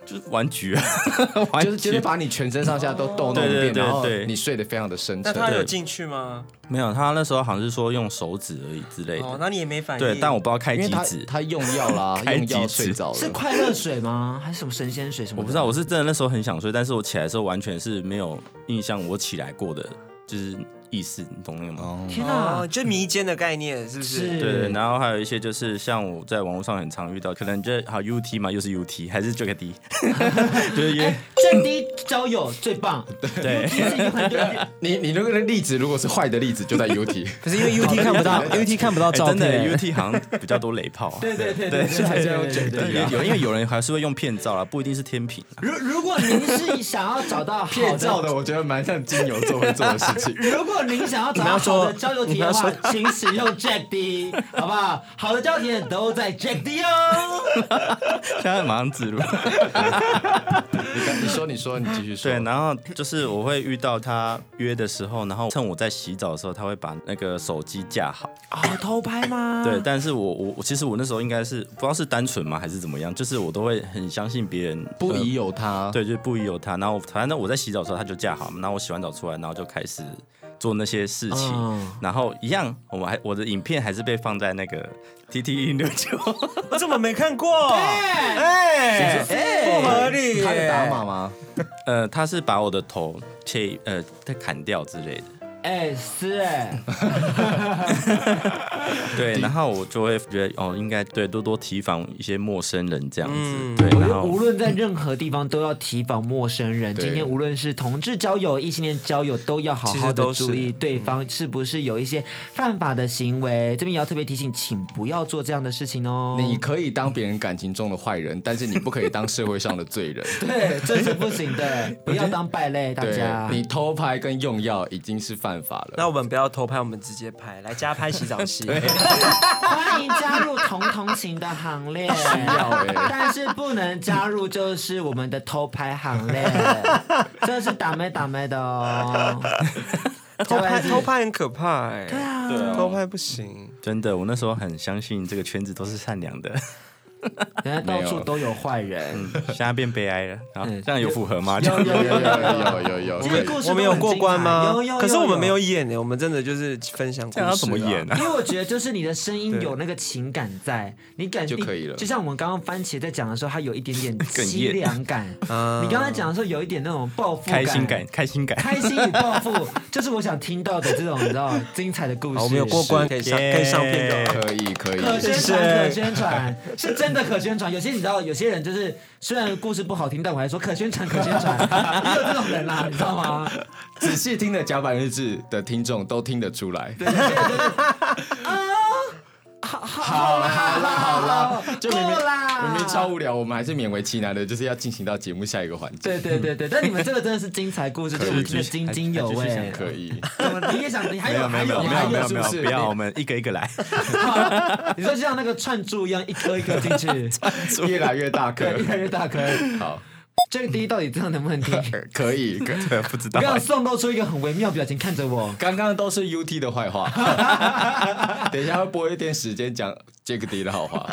Speaker 5: 就是玩局 [LAUGHS] 啊，
Speaker 3: 就是就是把你全身上下都逗弄一遍，
Speaker 5: 对对对
Speaker 3: 然
Speaker 5: 后
Speaker 3: 你睡得非常的深沉。
Speaker 4: 那他有进去吗？
Speaker 5: 没有，他那时候好像是说用手指而已之类的。
Speaker 4: 哦，那你也没反应。
Speaker 5: 对，但我不知道
Speaker 3: 开
Speaker 5: 几指，
Speaker 3: 他用药啦，[LAUGHS]
Speaker 5: 开
Speaker 3: 用
Speaker 5: 药
Speaker 3: 睡着了。
Speaker 2: 是快乐水吗？还是什么神仙水什么？
Speaker 5: 我不知道，我是真的那时候很想睡，但是我起来的时候完全是没有印象我起来过的，就是意思，你懂那个吗？
Speaker 3: 哦，
Speaker 2: 天哪
Speaker 4: 哦，！就迷奸的概念是不是？
Speaker 2: 是
Speaker 5: 对对，然后还有一些就是像我在网络上很常遇到，可能就好 UT 嘛，又是 UT 还是 Jack D，[LAUGHS] 就是约
Speaker 2: 最低交友最棒，
Speaker 5: 对。
Speaker 2: 其实有很多人
Speaker 3: 你你那个例子如果是坏的例子，就在 UT。
Speaker 4: 可是因为 UT 看不到，[LAUGHS] UT 看不到照
Speaker 5: 哎真的。UT 好像比较多雷炮啊。
Speaker 2: 对对对对，
Speaker 3: 是还是要用
Speaker 2: 对对
Speaker 3: Jack D 啊
Speaker 5: 有，因为有人还是会用骗照啦，不一定是天平啊。
Speaker 2: 如如果您是想要找到好
Speaker 3: 骗照的，我觉得蛮像金牛座会做的事情。[LAUGHS]
Speaker 2: 如果您想要找到好的交友体验的话，请使用 Jack D，好不好？好的交友体验都在 Jack D 哦。[LAUGHS]
Speaker 5: 现在马上自录。[LAUGHS]
Speaker 3: 你说你说你继续说。
Speaker 5: 对，然后就是我会遇到他约的时候，然后趁我在洗澡的时候，他会把那个手机架好。
Speaker 2: 哦，偷拍吗？
Speaker 5: 对，但是我我我其实我那时候应该是不知道是单纯吗还是怎么样，就是我都会很相信别人
Speaker 3: 不疑
Speaker 5: 呃
Speaker 3: 有他。
Speaker 5: 对，就是不疑有他。然后反正我在洗澡的时候他就架好，然后我洗完澡出来，然后就开始做那些事情。
Speaker 2: 嗯
Speaker 5: 然后一样，我们还我的影片还是被放在那个 T T 一六九。
Speaker 4: 我怎么没看过？哎不合理
Speaker 3: 有打码吗？
Speaker 5: 呃，他是把我的头切呃他砍掉之类的。
Speaker 2: 哎，是哎，
Speaker 5: 对，[LAUGHS] 然后我就会觉得哦，应该对多多提防一些陌生人这样子。
Speaker 4: 嗯
Speaker 5: 对，
Speaker 2: 我觉
Speaker 5: 然后
Speaker 2: 得无论在任何地方都要提防陌生人。今天无论是同志交友、异性恋交友，都要好好的注意对方是不是有一些犯法的行为。这边也要特别提醒，请不要做这样的事情哦。
Speaker 3: 你可以当别人感情中的坏人，但是你不可以当社会上的罪人。[LAUGHS]
Speaker 2: 对，这是不行的，[LAUGHS] 不要当败类，大家。
Speaker 3: 你偷拍跟用药已经是犯法了。
Speaker 4: 那我们不要偷拍，我们直接拍，来加拍洗澡戏。
Speaker 2: 欢迎加入同同情的行列，
Speaker 3: 要欸
Speaker 2: 但是不能加入就是我们的偷拍行列，[LAUGHS] 这是打妹打妹的哦。[LAUGHS]
Speaker 4: 偷拍偷拍很可怕哎。对
Speaker 2: 啊
Speaker 5: 对啊
Speaker 4: 偷拍不行。
Speaker 5: 真的，我那时候很相信这个圈子都是善良的。[LAUGHS]
Speaker 2: 到处都有坏人，
Speaker 5: 现在变悲哀了。
Speaker 2: 好，
Speaker 5: 这样有符合吗？
Speaker 2: 有有有有有
Speaker 3: 有。
Speaker 2: 我们
Speaker 4: 我们有过关吗？
Speaker 2: 有有。
Speaker 4: 可是我们没有演呢，我们真的就是分享故事。
Speaker 5: 要怎么演呢？
Speaker 2: 因为我觉得就是你的声音有那个情感在，你感觉
Speaker 3: 就可以了。
Speaker 2: 就像我们刚刚番茄在讲的时候，它有一点
Speaker 5: 点 [LAUGHS]
Speaker 2: 凄凉感。[LAUGHS] 你刚才讲的时候有一点那种报复
Speaker 5: 开心感，开心感，
Speaker 2: 开心与报复，就是我想听到的这种你知道精彩的故事。
Speaker 4: 我们有过关，可以上可以上片的，
Speaker 3: 可以可以。
Speaker 2: 可宣
Speaker 4: 传
Speaker 2: 可宣传是真。的可宣传。有些你知道，有些人就是虽然故事不好听，但我还说可宣传，可宣传。[LAUGHS] 也有这种人啦，你知道吗？[LAUGHS]
Speaker 3: 仔细听的甲板日志的听众都听得出来。
Speaker 2: 对，有些人就是啊，好啦好啦好啦，
Speaker 3: 就明明
Speaker 2: 啦
Speaker 3: 明明超无聊，我们还是勉为其难的，就是要进行到节目下一个环节。
Speaker 2: 对对对对，但你们这个真的是精彩故事，就是津津有味。
Speaker 3: 可以，
Speaker 2: 你也想？你还有还
Speaker 5: 没有没有没有没有
Speaker 2: 不是？
Speaker 5: 不要，我们一个一个来。[LAUGHS]
Speaker 2: 你说就像那个串珠一样，一颗一颗进去，[LAUGHS]
Speaker 3: 越来越大
Speaker 2: 颗。[LAUGHS] 越来越大颗。
Speaker 3: 好，
Speaker 2: 这个第一到底这样能不能听？[LAUGHS]
Speaker 3: 可以。可
Speaker 5: 以，[LAUGHS] 不知道
Speaker 2: 我刚。刚宋露出一个很微妙表情看着我。
Speaker 3: 刚刚都是 UT 的坏话，[LAUGHS] 等一下会播一点时间讲 Jack 的好话。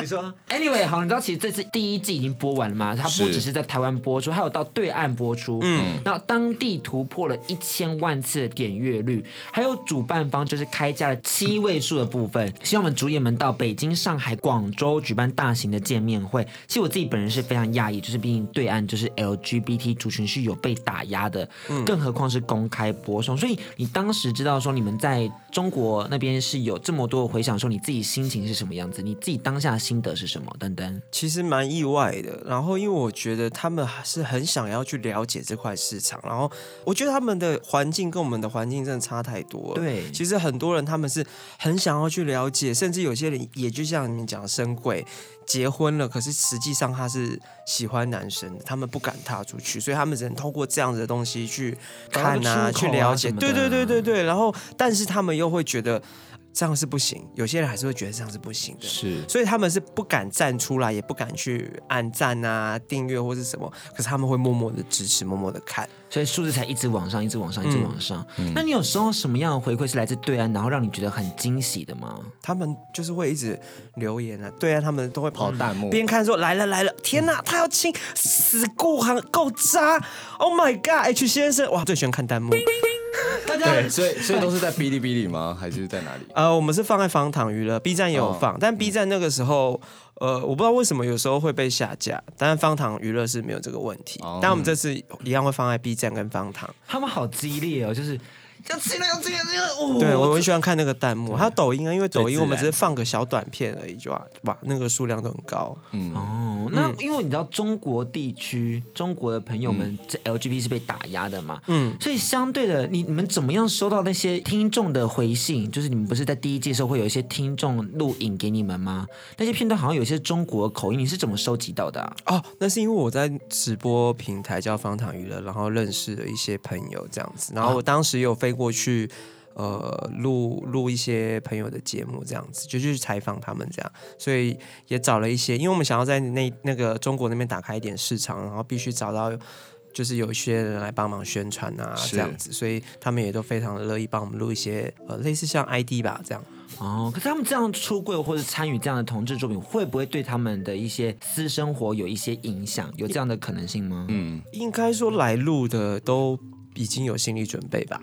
Speaker 2: 你说，Anyway，好，你知道其实这次第一季已经播完了吗？它不只是在台湾播出，还有到对岸播出。嗯，那当地突破了一千万次的点阅率，还有主办方就是开价了七位数的部分，希望我们主演们到北京、上海、广州举办大型的见面会。其实我自己本人是非常讶异，就是毕竟对岸就是 LGBT 族群是有被打压的，更何况是公开播送。所以你当时知道说你们在中国那边是有这么多的回响，说你自己心情是什么样子？你自己当下的心得是什么？等等。
Speaker 4: 其实蛮意外的，然后因为我觉得他们还是很想要去了解这块市场，然后我觉得他们的环境跟我们的环境真的差太多了。
Speaker 2: 对
Speaker 4: 其实很多人他们是很想要去了解，甚至有些人也就像你们讲的深贵结婚了，可是实际上他是喜欢男他们不敢踏出去，所以他们只能通过这样子的东西去看啊，去了解。对对对对对，然后但是他们又会觉得这样是不行，有些人还是会觉得这样是不行的。
Speaker 3: 是
Speaker 4: 所以他们是不敢站出来，也不敢去按赞啊、订阅或是什么，可是他们会默默的支持，默默的看。
Speaker 2: 所以数字才一直往上，一直往上，一直往上。
Speaker 3: 嗯
Speaker 2: 那你有收到什么样的回馈是来自对岸，然后让你觉得很惊喜的吗？
Speaker 4: 他们就是会一直留言啊，对岸，他们都会跑
Speaker 3: 跑弹幕
Speaker 4: 边看说来了来了，天哪，他要亲，死够狠够渣，Oh my God，H 先生，哇，最喜欢看弹幕。
Speaker 2: 大家
Speaker 3: 对，所以所以都是在哔哩哔哩吗？还是在哪里？
Speaker 4: 呃，我们是放在方糖娱乐，B 站也有放，
Speaker 3: 哦
Speaker 4: 但 B 站那个时候，呃，我不知道为什么有时候会被下架，但是方糖娱乐是没有这个问题。
Speaker 3: 哦
Speaker 4: 但我们这次一样会放在 B 站跟方糖。
Speaker 2: 他们好激烈哦，就是要吃了要吃了要
Speaker 4: 对我很喜欢看那个弹幕，还有抖音啊，因为抖音我们只是放个小短片而已，就啊，哇，那个数量都很高。
Speaker 3: 嗯，
Speaker 2: 哦，那因为你知道中国地区中国的朋友们这 LGBT 是被打压的嘛，
Speaker 4: 嗯，
Speaker 2: 所以相对的，你你们怎么样收到那些听众的回信？就是你们不是在第一季的时候会有一些听众录影给你们吗？那些片段好像有一些中国口音，你是怎么收集到的啊？
Speaker 4: 哦，那是因为我在直播平台叫方糖娱乐，然后认识了一些朋友这样子，然后我当时有飞过去。呃，录录一些朋友的节目，这样子就去采访他们，这样，所以也找了一些，因为我们想要在那那个中国那边打开一点市场，然后必须找到就是有一些人来帮忙宣传啊，这样子，所以他们也都非常的乐意帮我们录一些呃类似像 ID 吧这样。
Speaker 2: 哦，可是他们这样出柜或者参与这样的同志作品，会不会对他们的一些私生活有一些影响？有这样的可能性吗？
Speaker 3: 嗯，
Speaker 4: 应该说来录的都已经有心理准备吧，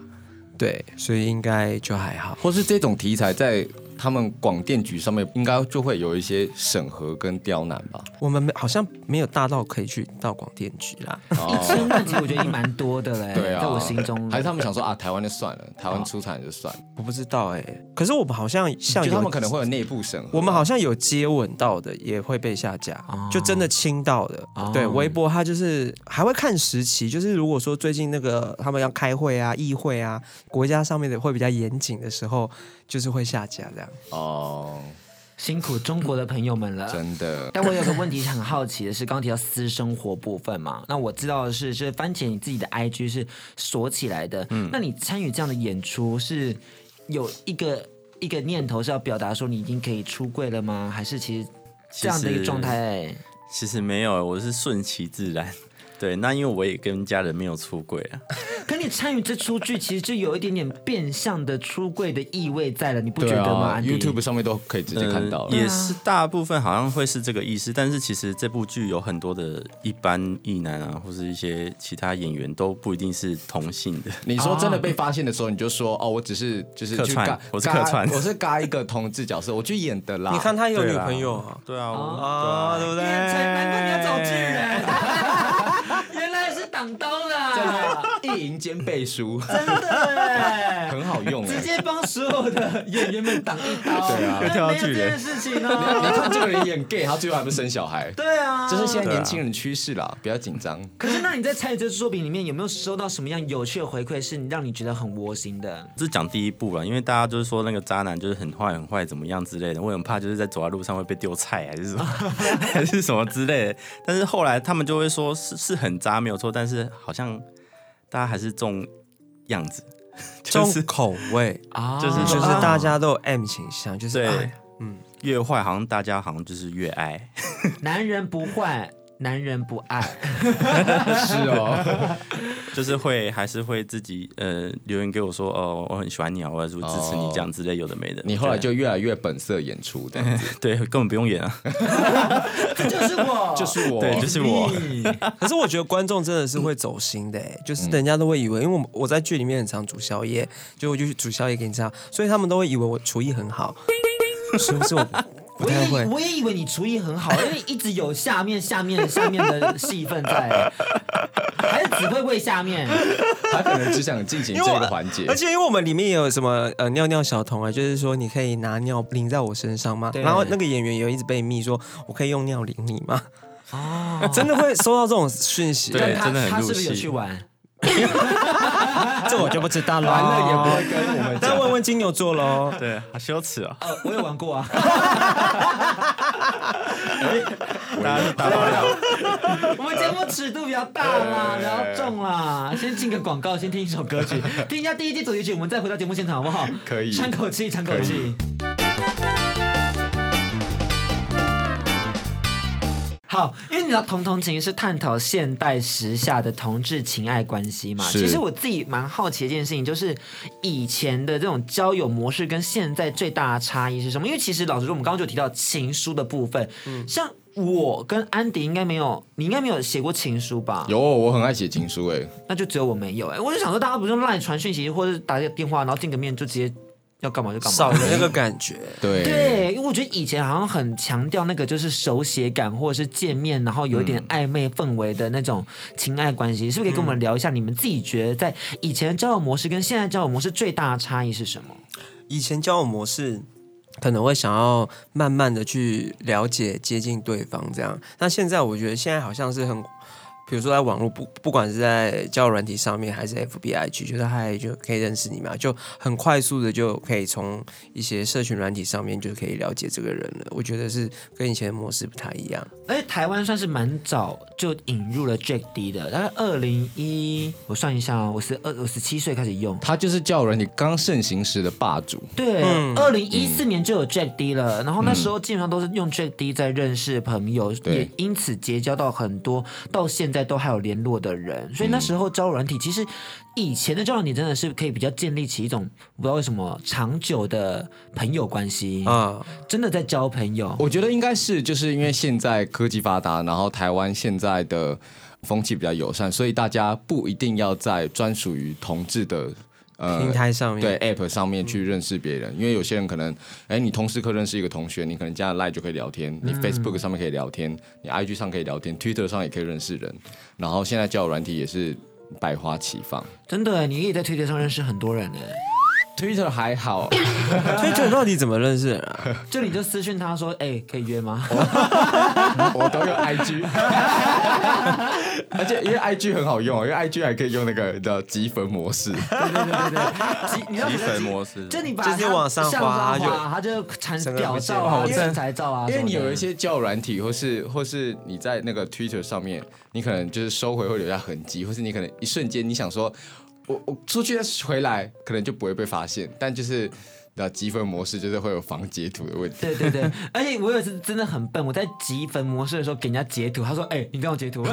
Speaker 4: 对，所以应该就还好。
Speaker 3: 或是这种题材在他们广电局上面，应该就会有一些审核跟刁难吧？
Speaker 4: 我们没好像没有大到可以去到广电局啦。
Speaker 2: 一千万其实我觉得已经蛮多的嘞，
Speaker 3: 对啊，
Speaker 2: 在我心中，
Speaker 3: 还是他们想说啊，台湾就算了，台湾出产就算了，
Speaker 4: 我不知道哎、可是我们好像像
Speaker 3: 他们可能会有内部审核。
Speaker 4: 我们好像有接吻到的也会被下架，
Speaker 2: 哦
Speaker 4: 就真的亲到的。
Speaker 2: 哦
Speaker 4: 对，微博它就是还会看时期，就是如果说最近那个他们要开会啊、议会啊，国家上面的会比较严谨的时候，就是会下架这样。
Speaker 3: 哦，
Speaker 2: 辛苦中国的朋友们了。
Speaker 3: 真的，
Speaker 2: 但我有个问题很好奇的是，刚刚提到私生活部分嘛，那我知道的是，就是番茄你自己的 IG 是锁起来的，嗯，那你参与这样的演出是有一个一个念头是要表达说你已经可以出柜了吗？还是其实这样的一个状态？
Speaker 5: 其实没有，我是顺其自然。对，那因为我也跟家人没有出柜啊。
Speaker 2: 参与这出剧，其实就有一点点变相的出柜的意味在了，你不觉得吗？
Speaker 3: 啊、YouTube 上面都可以直接看到。
Speaker 5: 也是大部分好像会是这个意思，但是其实这部剧有很多的一般异男啊，或是一些其他演员都不一定是同性的。
Speaker 3: 你说真的被发现的时候，你就说哦，我只是就是去
Speaker 5: 客串，我是客串，
Speaker 3: 我是嘎一个同志角色，我去演的啦。
Speaker 4: 你看他有女朋友啊？
Speaker 5: 对啊，
Speaker 4: 啊，对不对？
Speaker 2: 难怪你要找巨人，[LAUGHS] [LAUGHS] 原来是挡刀的，
Speaker 3: 意淫兼背书，[LAUGHS]
Speaker 2: 真的
Speaker 3: 很好用，
Speaker 2: 直接帮所有的演员们挡一刀。
Speaker 3: 对啊，
Speaker 2: 没有这件事情哦。
Speaker 3: 你看这个人演 gay，他最后还不是生小孩？
Speaker 2: 对啊，
Speaker 3: 这是现在年轻人趋势啦，不要紧张。
Speaker 2: 可是，那你在参与这作品里面有没有收到什么样有趣的回馈，是你让你觉得很窝心的？
Speaker 5: 这是讲第一部了，因为大家就是说那个渣男就是很坏很坏怎么样之类的，我很怕就是在走在路上会被丢菜还是什么 [LAUGHS] 还是什么之类的。但是后来他们就会说是是很渣没有错，但是好像大家还是重样子，[LAUGHS] 就是
Speaker 4: 重口味。
Speaker 2: 啊，
Speaker 5: 就是
Speaker 4: 就是大家都有 M 倾向，就是
Speaker 5: 对，嗯，越坏好像大家好像就是越爱，[LAUGHS]
Speaker 2: 男人不坏。男人不爱，[LAUGHS]
Speaker 3: 是哦，[LAUGHS]
Speaker 5: 就是会还是会自己呃留言给我说哦，我很喜欢你啊，我要支持你这样之类有的没的。
Speaker 3: 你后来就越来越本色演出的，[LAUGHS]
Speaker 5: 对，根本不用演啊，
Speaker 2: 这就是我，
Speaker 3: 就是我，
Speaker 5: 对，就是我。
Speaker 4: 可是我觉得观众真的是会走心的，就是人家都会以为，因为我我在剧里面很常煮宵夜，就我就去煮宵夜给你吃，所以他们都会以为我厨艺很好，是不是我？不太会，
Speaker 2: 我也以为你厨艺很好，[LAUGHS] 因为一直有下面、下面、下面的戏份在，[LAUGHS] 还是只会喂下面。
Speaker 3: 他可能只想进行这个环节。
Speaker 4: 而且因为我们里面也有什么呃尿尿小童啊，就是说你可以拿尿淋在我身上吗？然后那个演员有一直被密说，我可以用尿淋你吗？哦，真的会收到这种讯息？
Speaker 5: 对，真的很入戏。
Speaker 2: 他是不是有去玩？[LAUGHS]
Speaker 4: 这我就不知道了，
Speaker 3: 玩了也不会跟我们。
Speaker 4: 再问问金牛座喽。[LAUGHS]
Speaker 5: 对，好羞耻啊！
Speaker 2: 呃，我有玩过啊。
Speaker 5: 大家是大爆料。
Speaker 2: 我们节目尺度比较大啦，[LAUGHS] 比较重啦。先进个广告，先听一首歌曲，[LAUGHS] 听一下第一季主题曲，我们再回到节目现场好不好？
Speaker 3: 可以。
Speaker 2: 喘口气，喘口气。好，因为你知道同同情是探讨现代时下的同志情爱关系嘛？其实我自己蛮好奇一件事情，就是以前的这种交友模式跟现在最大的差异是什么？因为其实老实说，我们刚刚就提到情书的部分，嗯，像我跟安迪应该没有，你应该没有写过情书吧？
Speaker 3: 有，我很爱写情书哎，
Speaker 2: 那就只有我没有哎，我就想说，大家不是用赖传讯息，或者打个电话，然后见个面就直接。要干嘛就干嘛，
Speaker 4: 少了那个感觉。
Speaker 3: 对
Speaker 2: 对，因为我觉得以前好像很强调那个就是手写感，或者是见面，然后有一点暧昧氛围的那种情爱关系，嗯、是不是可以跟我们聊一下？你们自己觉得在以前的交友模式跟现在交友模式最大的差异是什么？
Speaker 4: 以前交友模式可能会想要慢慢的去了解、接近对方，这样。那现在我觉得现在好像是很。比如说在网络不不管是在交友软体上面还是 FBIG，就是他就可以认识你嘛，就很快速的就可以从一些社群软体上面就可以了解这个人了。我觉得是跟以前的模式不太一样。
Speaker 2: 而且台湾算是蛮早就引入了 Jack D 的，大概二零一，我算一下哦，我是二我十七岁开始用，
Speaker 3: 他就是交友软体刚盛行时的霸主。
Speaker 2: 对，二零一四年就有 Jack D 了，然后那时候基本上都是用 Jack D 在认识朋友，嗯、也因此结交到很多到现在都还有联络的人，所以那时候交友软体其实以前的交友软体真的是可以比较建立起一种不知道为什么长久的朋友关系啊，真的在交朋友。
Speaker 3: 我觉得应该是就是因为现在科技发达，然后台湾现在的风气比较友善，所以大家不一定要在专属于同志的。
Speaker 4: 呃，平台上面。
Speaker 3: 对 App 上面去认识别人，嗯、因为有些人可能，哎，你同事课认识一个同学，你可能加了 Line 就可以聊天，你 Facebook 上面可以聊天，你 IG 上可以聊天，Twitter 上也可以认识人，然后现在交友软体也是百花齐放，
Speaker 2: 真的，你可以在 Twitter 上认识很多人呢。
Speaker 3: Twitter 还好
Speaker 4: ，Twitter 到底怎么认识的啊？[LAUGHS]
Speaker 2: 就你就私讯他说，哎、欸，可以约吗？[LAUGHS]
Speaker 3: 我都用 IG，[LAUGHS] 而且因为 IG 很好用，因为 IG 还可以用那个叫积分模式。对
Speaker 2: 对对对对，积
Speaker 5: 分模式，
Speaker 2: 就你把它往上滑，它就产表照啊、身材照啊。
Speaker 3: 因为你有一些交友软体，或是或是你在那个 Twitter 上面，你可能就是收回会留下痕迹，或是你可能一瞬间你想说。我我出去回来可能就不会被发现，但就是那积分模式就是会有防截图的问题。
Speaker 2: 对对对，[LAUGHS] 而且我有一次真的很笨，我在积分模式的时候给人家截图，他说：“哎、欸，你帮我截图。[LAUGHS] ”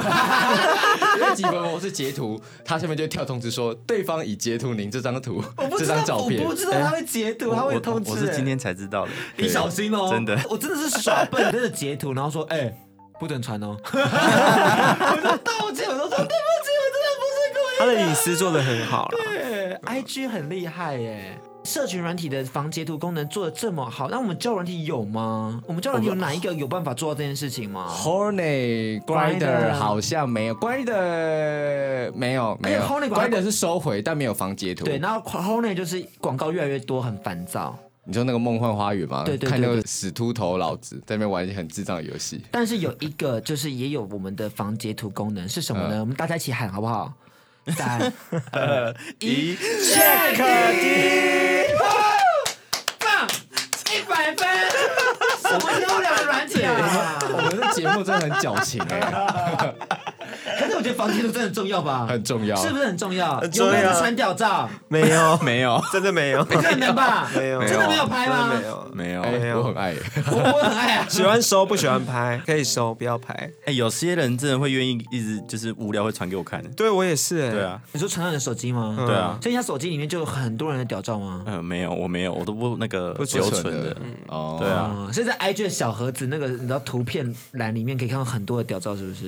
Speaker 3: 因为积分模式截图，他下面就跳通知说对方已截图您这张图，这张照片。
Speaker 2: 我不知道他会截图，他会通知。
Speaker 5: 我是今天才知道的，
Speaker 2: 你小心哦，
Speaker 5: 真的，
Speaker 2: 我真的是耍笨，真的截图，然后说：“哎、欸，不准传哦。[LAUGHS] ”我就道歉，我都说对不。
Speaker 4: 他的隐私做的很好了，
Speaker 2: 对，IG 很厉害耶。社群软体的防截图功能做的这么好，那我们交友软体有吗？我们交友软体有哪一个有办法做到这件事情吗
Speaker 3: ？Horny Grinder 好像没有，Grindr 没有没有，Honey Grinder 是收回，但没有防截图。
Speaker 2: 对，然后 Horny 就是广告越来越多，很烦躁。
Speaker 3: 你说那个梦幻花园吗？
Speaker 2: 对对对，
Speaker 3: 看那个死秃头老子在那边玩一些很智障的游戏。
Speaker 2: 但是有一个就是也有我们的防截图功能是什么呢？我们大家一起喊好不好？三二一，check 的，棒，一百分，什么优良软体啊？
Speaker 3: 我们的节目真的很矫情哎。[LAUGHS]
Speaker 2: 可是我觉得房间图真的很重要吧？
Speaker 3: 很重要，
Speaker 2: 是不是很重要？有没有传屌照？
Speaker 4: 没有，
Speaker 5: 没有，
Speaker 4: 真的没有，[LAUGHS]
Speaker 2: 没可能吧？
Speaker 4: 没有，
Speaker 2: 真的没有拍吗？
Speaker 4: 没有，
Speaker 5: 没有，
Speaker 3: 没有，我很爱，
Speaker 2: 我我很爱啊，
Speaker 4: 喜欢收不喜欢拍，可以收不要拍。
Speaker 5: 哎，有些人真的会愿意一直就是无聊会传给我看。
Speaker 4: 对我也是，哎，
Speaker 5: 对啊，
Speaker 2: 你说传到你的手机吗？
Speaker 5: 对啊，
Speaker 2: 所以他手机里面就有很多人的屌照吗？
Speaker 5: 嗯，没有，我没有，我都不那个不留存的。
Speaker 3: 哦，
Speaker 5: 对啊，
Speaker 2: 所以在 IG 的小盒子那个你知道图片栏里面可以看到很多的屌照，是不是？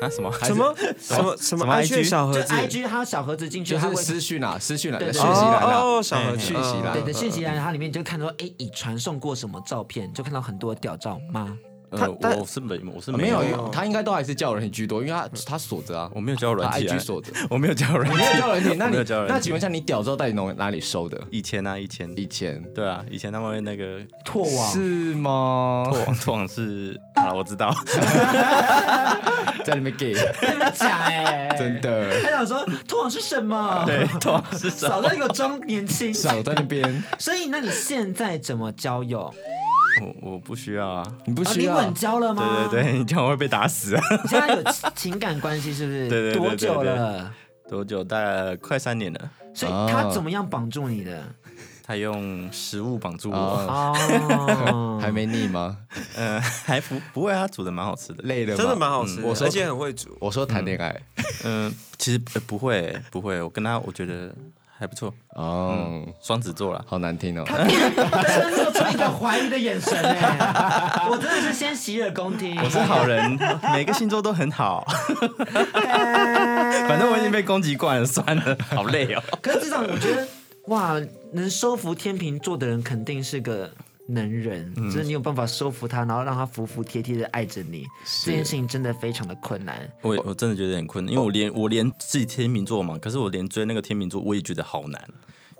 Speaker 5: 啊什么？
Speaker 4: 什么？什么？什么？IG 小盒子
Speaker 2: ？IG 它小盒子进去，
Speaker 3: 它会私讯啊，私讯来的
Speaker 2: 讯
Speaker 3: 息来
Speaker 4: 哦，小盒
Speaker 3: 讯息来，
Speaker 2: 对的讯息来，它里面就看到哎，已传送过什么照片，就看到很多屌照吗？
Speaker 5: 他我是没，我是
Speaker 3: 没有，他应该都还是交友软体居多，因为他他锁着啊，
Speaker 5: 我没有交友软体
Speaker 3: ，IG 锁着，[LAUGHS]
Speaker 5: 我没有交友软体，
Speaker 3: 没有交友软体，那你那请问一下，你屌照到底从哪里收的？
Speaker 5: 以前啊，以前，
Speaker 3: 以前，
Speaker 5: 对啊，以前他们会那个
Speaker 2: 拓网。
Speaker 3: 是吗？
Speaker 5: 拓网。拓网是 [LAUGHS] 啊，我知道，[LAUGHS]
Speaker 3: 在里面给，
Speaker 2: 在里面讲哎，
Speaker 3: 真的，
Speaker 2: 他想说拓网是什么？
Speaker 5: 对，拓网是什么？
Speaker 2: 少在给我装年轻，
Speaker 3: 少在那边。
Speaker 2: 所以，那你现在怎么交友？
Speaker 5: 我我不需要啊，
Speaker 3: 你不需要？
Speaker 2: 你稳交了吗？
Speaker 5: 对对对，你这样会被打死啊！
Speaker 2: 你现在有 [LAUGHS] 情感关系是不是？
Speaker 5: 对对对，
Speaker 2: 多久了？
Speaker 5: 多久？大概快三年了。
Speaker 2: 所以他怎么样绑住你的？
Speaker 5: 他用食物绑住我。
Speaker 2: 哦，[LAUGHS]
Speaker 3: 还没腻吗？
Speaker 5: 嗯，[LAUGHS] 还不不会啊，他煮的蛮好吃的，
Speaker 3: 累的，
Speaker 4: 真的蛮好吃，
Speaker 3: 我
Speaker 4: 而且很会煮。
Speaker 3: 我说谈恋爱，
Speaker 5: 嗯，其实不会不会，我跟他我觉得。还不错哦，双子座了，
Speaker 3: 好难听哦。
Speaker 2: 他真的露出一个怀疑的眼神哎，我真的是先洗耳恭听。
Speaker 5: 我是好人，每个星座都很好。[LAUGHS] 反正我已经被攻击惯了，算了，好累哦。
Speaker 2: 可是至少我觉得，哇，能收服天秤座的人肯定是个。能人，就是你有办法收服他，然后让他服服帖帖的爱着你，这件事情真的非常的困难。
Speaker 5: 我我真的觉得很困难，因为我连我连自己天秤座嘛，可是我连追那个天秤座，我也觉得好难。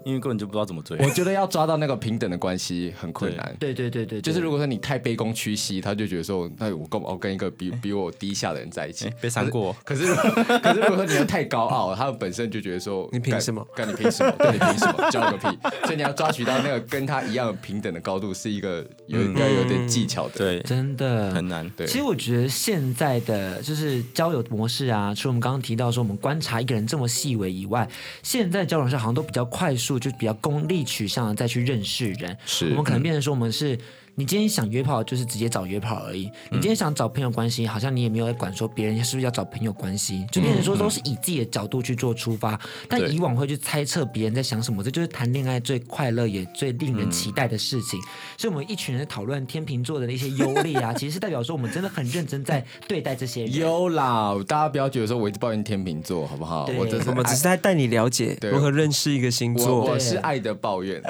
Speaker 5: 因为根本就不知道怎么追，
Speaker 3: 我觉得要抓到那个平等的关系很困难。
Speaker 2: 对对对对，
Speaker 3: 就是如果说你太卑躬屈膝，他就觉得说，那我跟我跟一个比比我低下的人在一起，[LAUGHS]
Speaker 5: 被伤过。
Speaker 3: 可是可是如果说你要太高傲，他们本身就觉得说，
Speaker 4: 你凭什么？
Speaker 3: 干你凭什么？对，你凭什么？[LAUGHS] 交个屁！所以你要抓取到那个跟他一样平等的高度，是一个有应该有点技巧的。
Speaker 5: 对，
Speaker 2: 真的
Speaker 5: 很难。对，
Speaker 2: 其实我觉得现在的就是交友模式啊，除了我们刚刚提到说我们观察一个人这么细微以外，现在交友模式好像都比较快速，就比较功。利取向的再去认识人，
Speaker 3: 是
Speaker 2: 我们可能变成说我们是。你今天想约炮，就是直接找约炮而已。你今天想找朋友关系，好像你也没有在管说别人是不是要找朋友关系，就变成说都是以自己的角度去做出发。但以往会去猜测别人在想什么，这就是谈恋爱最快乐也最令人期待的事情。所以，我们一群人在讨论天秤座的那些优劣啊，[LAUGHS] 其实是代表说我们真的很认真在对待这些人。
Speaker 3: 有啦，大家不要觉得说我一直抱怨天秤座，好不好？我这是
Speaker 4: 我们只是在带你了解如何认识一个星座。
Speaker 3: 我是爱的抱怨，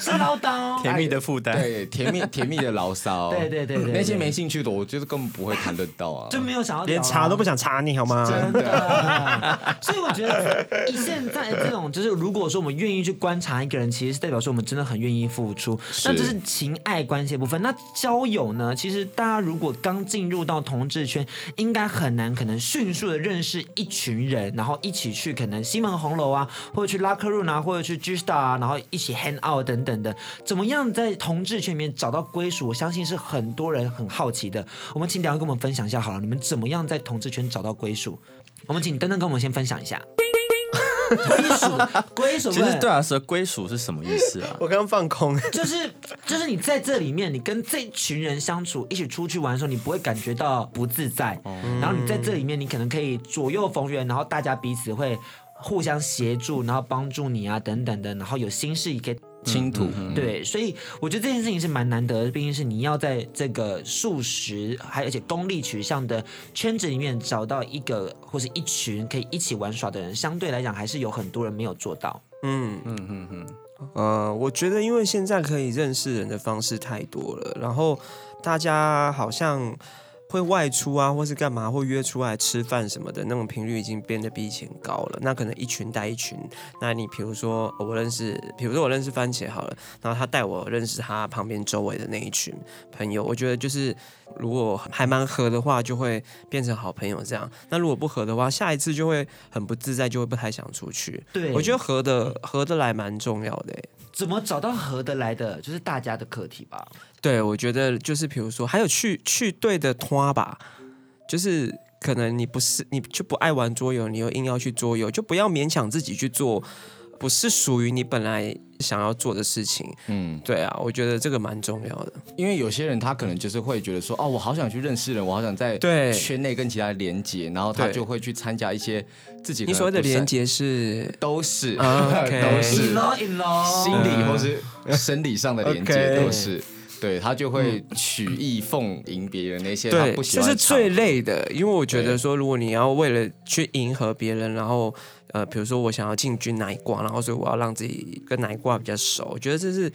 Speaker 2: 是唠叨，
Speaker 5: 甜蜜的负担，
Speaker 3: 对，甜蜜。甜蜜的牢骚，
Speaker 2: 对对对对，
Speaker 3: 那些没兴趣的，我觉得根本不会谈得到啊，
Speaker 2: 就没有想要
Speaker 4: 连查都不想查你好吗？
Speaker 2: 真的，[LAUGHS] 所以我觉得以现在这种，就是如果说我们愿意去观察一个人，其实是代表说我们真的很愿意付出。那这是情爱关系的部分。那交友呢？其实大家如果刚进入到同志圈，应该很难可能迅速的认识一群人，然后一起去可能西门红楼啊，或者去 Locker Room 啊，或者去 G Star 啊，然后一起 hang out 等等的，怎么样在同志圈里面找到归属，我相信是很多人很好奇的。我们请两位跟我们分享一下好了，你们怎么样在同志圈找到归属？我们请登登跟我们先分享一下。归属归属。
Speaker 5: 其实对啊，说归属是什么意思啊？
Speaker 4: 我刚刚放空，
Speaker 2: 就是就是你在这里面，你跟这群人相处，一起出去玩的时候，你不会感觉到不自在。然后你在这里面，你可能可以左右逢源，然后大家彼此会互相协助，然后帮助你啊等等的，然后有心事也可以。
Speaker 3: 倾吐，
Speaker 2: 对，所以我觉得这件事情是蛮难得的，毕竟是你要在这个素食还而且功利取向的圈子里面找到一个或是一群可以一起玩耍的人，相对来讲还是有很多人没有做到。
Speaker 4: 嗯嗯嗯嗯，呃，我觉得因为现在可以认识人的方式太多了，然后大家好像。会外出啊，或是干嘛，或约出来吃饭什么的，那种频率已经变得比以前高了。那可能一群带一群，那你比如说我认识，比如说我认识番茄好了，然后他带我认识他旁边周围的那一群朋友。我觉得就是如果还蛮合的话，就会变成好朋友这样。那如果不合的话，下一次就会很不自在，就会不太想出去。
Speaker 2: 对，
Speaker 4: 我觉得合的合得来蛮重要的。
Speaker 2: 怎么找到合得来的，就是大家的课题吧。
Speaker 4: 对，我觉得就是比如说，还有去去对的拖吧，就是可能你不是你就不爱玩桌游，你又硬要去桌游，就不要勉强自己去做。不是属于你本来想要做的事情，嗯，对啊，我觉得这个蛮重要的，
Speaker 3: 因为有些人他可能就是会觉得说，哦，我好想去认识人，我好想在对圈内跟其他人连接，然后他就会去参加一些自己。
Speaker 4: 你所谓的连接是
Speaker 3: 都是
Speaker 4: ，OK，[LAUGHS]
Speaker 3: 都是
Speaker 2: in law, in law
Speaker 3: 心理或是生理上的连接 [LAUGHS] 都是。对，他就会曲意奉迎别人那些他不喜欢，
Speaker 4: 这是最累的，因为我觉得说，如果你要为了去迎合别人，然后。呃，比如说我想要进军哪一卦，然后所以我要让自己跟哪一卦比较熟，我觉得这是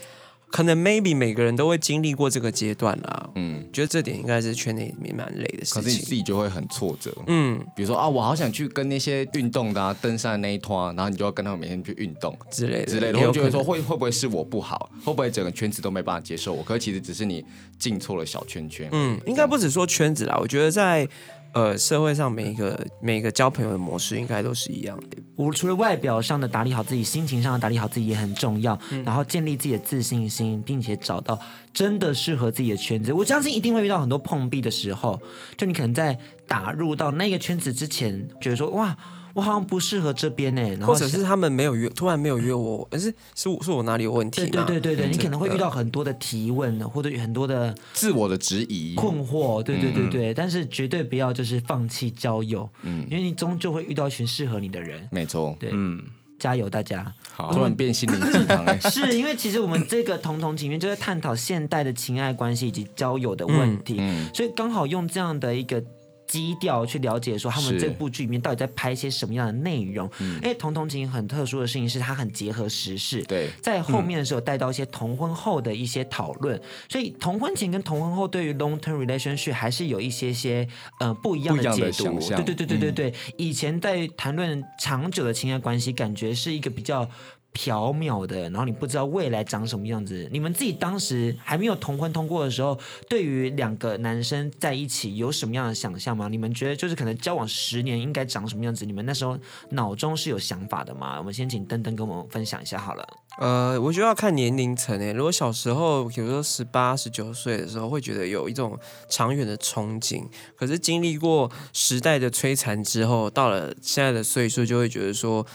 Speaker 4: 可能 maybe 每个人都会经历过这个阶段啦。嗯，觉得这点应该是圈内里面蛮累的事情。
Speaker 3: 可是你自己就会很挫折。嗯，比如说啊，我好想去跟那些运动的啊，登山那一团，然后你就要跟他们每天去运动
Speaker 4: 之类的
Speaker 3: 之类的。我觉得说会会不会是我不好，会不会整个圈子都没办法接受我？可是其实只是你进错了小圈圈。
Speaker 4: 嗯，应该不止说圈子啦，我觉得在。呃，社会上每一个每一个交朋友的模式应该都是一样的。
Speaker 2: 我除了外表上的打理好自己，心情上的打理好自己也很重要。嗯、然后建立自己的自信心，并且找到真的适合自己的圈子。我相信一定会遇到很多碰壁的时候，就你可能在打入到那个圈子之前，觉得说哇。我好像不适合这边呢，
Speaker 4: 或者是他们没有约，突然没有约我，而是是我是我哪里有
Speaker 2: 问题？对对对对你可能会遇到很多的提问，或者很多的
Speaker 3: 自我的质疑、
Speaker 2: 困惑。对对对对，嗯、但是绝对不要就是放弃交友，嗯，因为你终究会遇到一群适合你的人。
Speaker 3: 没错，
Speaker 2: 对，嗯，加油大家！
Speaker 3: 好，突然变心灵鸡汤哎，[LAUGHS]
Speaker 2: 是因为其实我们这个同同情面就在探讨现代的情爱关系以及交友的问题，嗯嗯、所以刚好用这样的一个。基调去了解说他们这部剧里面到底在拍一些什么样的内容？因为同同情很特殊的事情是它很结合时事，
Speaker 3: 对，
Speaker 2: 在后面的时候带到一些同婚后的一些讨论，嗯、所以同婚前跟同婚后对于 long term relationship 还是有一些些呃不一样的解读。对对对对对对，嗯、以前在谈论长久的情爱关系，感觉是一个比较。缥缈的，然后你不知道未来长什么样子。你们自己当时还没有同婚通过的时候，对于两个男生在一起有什么样的想象吗？你们觉得就是可能交往十年应该长什么样子？你们那时候脑中是有想法的吗？我们先请登登跟我们分享一下好了。
Speaker 4: 呃，我觉得要看年龄层诶。如果小时候，比如说十八、十九岁的时候，会觉得有一种长远的憧憬。可是经历过时代的摧残之后，到了现在的岁数，就会觉得说。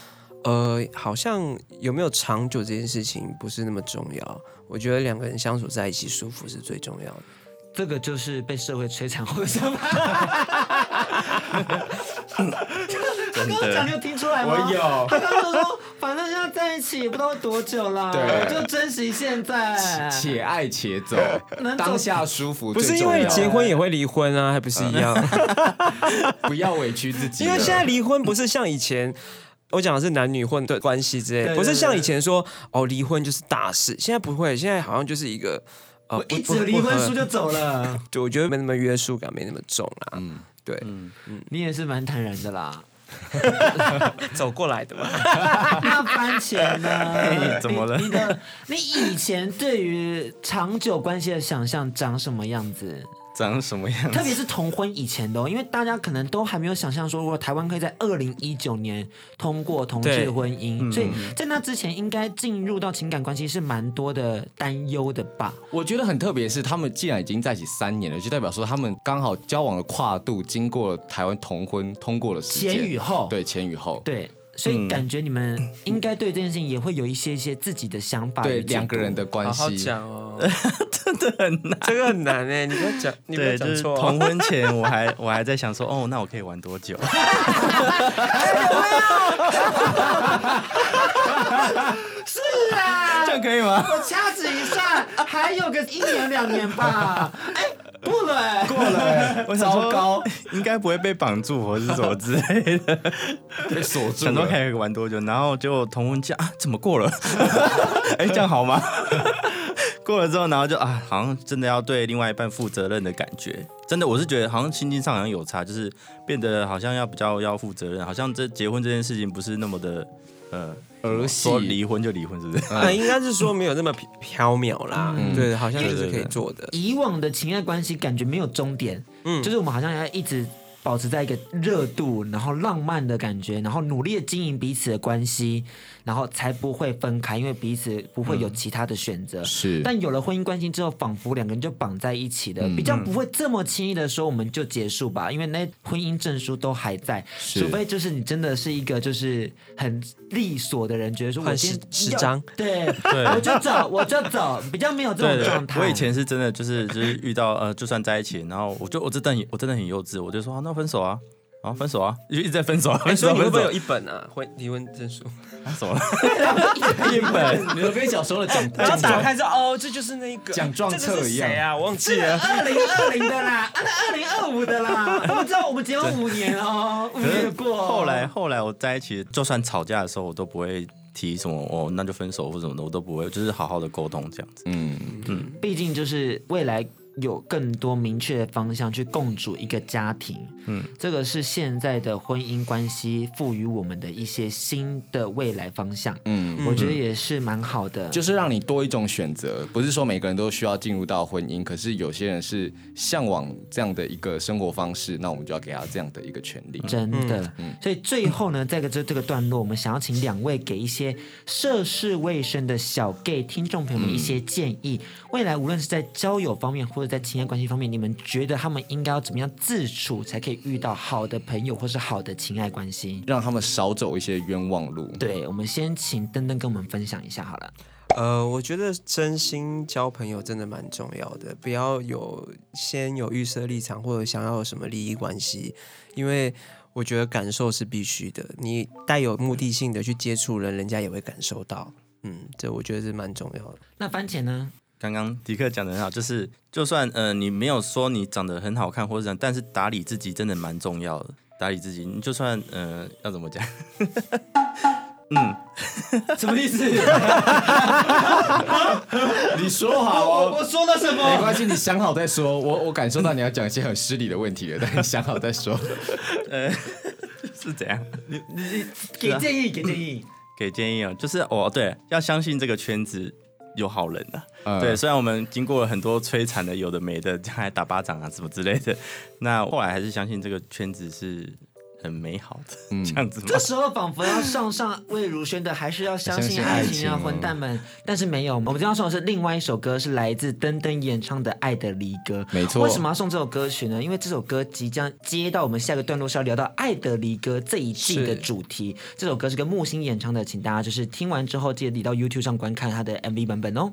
Speaker 4: 呃，好像有没有长久这件事情不是那么重要。我觉得两个人相处在一起舒服是最重要的。
Speaker 2: 这个就是被社会摧残后的想法。他刚刚讲，你有听出来吗？
Speaker 3: 我有。
Speaker 2: 他刚刚说，反正要在在一起也不知道多久了，对，就珍惜现在，
Speaker 3: 且爱且走，当下舒服。
Speaker 4: 不是因为结婚也会离婚啊，还不是一样？[LAUGHS]
Speaker 3: 不要委屈自己。
Speaker 4: 因为现在离婚不是像以前。我讲的是男女混的关系之类，对对对，不是像以前说哦，离婚就是大事，现在不会，现在好像就是一个
Speaker 2: 呃，一纸离婚书就走了，[LAUGHS]
Speaker 4: 对我觉得没那么约束感，没那么重啦。嗯，对，
Speaker 2: 嗯嗯，你也是蛮坦然的啦，[LAUGHS]
Speaker 4: 走过来的嘛。
Speaker 2: 那番茄呢？[LAUGHS]
Speaker 5: 怎么了？
Speaker 2: 你，你的你以前对于长久关系的想象长什么样子？
Speaker 5: 长什么样子？
Speaker 2: 特别是同婚以前的哦，因为大家可能都还没有想象说，如果台湾可以在二零一九年通过同志婚姻，对所以在那之前应该进入到情感关系是蛮多的担忧的吧？
Speaker 3: 我觉得很特别，是他们既然已经在一起三年了，就代表说他们刚好交往的跨度经过了台湾同婚通过的时间，
Speaker 2: 前与后，
Speaker 3: 对前与后，
Speaker 2: 对。所以感觉你们应该对这件事情也会有一些一些自己的想法。
Speaker 3: 对两个人的关系，
Speaker 4: 好好讲哦，[LAUGHS]
Speaker 5: 真的很难，
Speaker 4: 这个很难哎，你不要讲，[LAUGHS] 你不要
Speaker 5: 对，就是
Speaker 4: 讲错哦。
Speaker 5: 同婚前我还 [LAUGHS] 我还在想说，哦，那我可以玩多久？
Speaker 2: 是啊，
Speaker 5: 这样可以吗？
Speaker 2: 我掐指一算，还有个一年两年吧。哎，过了哎，
Speaker 5: 过了，我想说
Speaker 3: 糟糕，
Speaker 5: 应该不会被绑住或是什么之类的，
Speaker 3: 被锁住
Speaker 5: 想说
Speaker 3: 了。
Speaker 5: 可以玩多久，然后就同婚假 [LAUGHS] 啊，怎么过了？[LAUGHS] 哎，这样好吗？[LAUGHS] 过了之后，然后就啊，好像真的要对另外一半负责任的感觉。真的，我是觉得好像心境上好像有差，就是变得好像要比较要负责任，好像这结婚这件事情不是那么的呃
Speaker 3: 儿戏
Speaker 5: 说离婚就离婚，是不是？
Speaker 4: 啊，应该是说没有那么飘渺啦，
Speaker 2: 嗯
Speaker 4: 对，好像就是可以做的。
Speaker 2: 以往的情爱关系感觉没有终点，
Speaker 4: 嗯
Speaker 2: 就是我们好像要一直保持在一个热度，然后浪漫的感觉，然后努力的经营彼此的关系，然后才不会分开，因为彼此不会有其他的选择。
Speaker 3: 是。
Speaker 2: 但有了婚姻关系之后，仿佛两个人就绑在一起了，比较不会这么轻易的说我们就结束吧，因为那婚姻证书都还在，
Speaker 3: 是。
Speaker 2: 除非就是你真的是一个就是很利索的人，觉得说我
Speaker 4: 换
Speaker 2: 今天要
Speaker 4: 十十张
Speaker 2: 对，
Speaker 5: 对。
Speaker 2: 我就走，我就走，比较没有
Speaker 5: 这
Speaker 2: 种状态。
Speaker 5: 我以前是真的就是就是遇到呃，就算在一起，然后我就我真的很我真的很幼稚，我就说、啊、那分手啊，啊分手啊，就一直在分手啊，
Speaker 4: 哎，
Speaker 5: 分手
Speaker 4: 你会不会有一本啊婚离婚证书？
Speaker 5: 啊什么？[LAUGHS]
Speaker 3: 一本，你都跟小时候的奖
Speaker 4: 然后打开之后，哦，这就是那个
Speaker 3: 奖状册
Speaker 4: 这个是
Speaker 3: 一样
Speaker 4: 谁啊？我忘记了。
Speaker 2: 二零二零的啦，啊，那二零二五的啦。我知道我们结婚五年哦，五年过哦。
Speaker 5: 后来后来我在一起，就算吵架的时候，我都不会提什么哦，那就分手或什么的，我都不会，就是好好的沟通这样子。
Speaker 3: 嗯
Speaker 2: 嗯，毕竟就是未来有更多明确的方向去共组一个家庭。嗯，这个是现在的婚姻关系赋予我们的一些新的未来方向。
Speaker 3: 嗯，
Speaker 2: 我觉得也是蛮好的。
Speaker 3: 就是让你多一种选择，不是说每个人都需要进入到婚姻，可是有些人是向往这样的一个生活方式，那我们就要给他这样的一个权利。
Speaker 2: 真的，嗯所以最后呢，在个这这个段落，我们想要请两位给一些涉世未深的小 gay 听众朋友们一些建议。未来无论是在交友方面，或者在情爱关系方面，你们觉得他们应该要怎么样自处，才可以遇到好的朋友或是好的情爱关系？
Speaker 3: 让他们少走一些冤枉路。
Speaker 2: 对，我们先请登登跟我们分享一下好了。
Speaker 4: 呃，我觉得真心交朋友真的蛮重要的，不要有先有预设立场或者想要有什么利益关系，因为我觉得感受是必须的。你带有目的性的去接触人，人家也会感受到。嗯，这我觉得是蛮重要的。
Speaker 2: 那番茄呢？
Speaker 5: 刚刚迪克讲的很好，就是就算呃你没有说你长得很好看或者怎样，但是打理自己真的蛮重要的。打理自己，你就算呃要怎么讲？[LAUGHS] 嗯，
Speaker 2: 什么意思？[LAUGHS]
Speaker 3: 你说好哦，
Speaker 2: 我说了什
Speaker 3: 没关系，你想好再说。我我感受到你要讲一些很失礼的问题了，但你想好再说。[LAUGHS]
Speaker 5: 是怎样？
Speaker 2: 你你给建议，给建议。
Speaker 5: 给建议哦，就是哦，对，要相信这个圈子有好人啊、
Speaker 3: 嗯
Speaker 5: 对，虽然我们经过了很多摧残的、有的没的，还打巴掌啊什么之类的，那后来还是相信这个圈子是很美好的，
Speaker 3: 嗯
Speaker 5: 这样子吗
Speaker 2: 这时候仿佛要上上魏如萱的，还是要相信爱情啊，混蛋们！但是没有，我们今天要送的是另外一首歌，是来自登登演唱的《爱的离歌》。
Speaker 3: 没错
Speaker 2: 为什么要送这首歌曲呢？因为这首歌即将接到我们下一个段落，是要聊到《爱的离歌》这一季的主题。这首歌是跟木星演唱的，请大家就是听完之后记得你到 YouTube 上观看他的 MV 版本哦。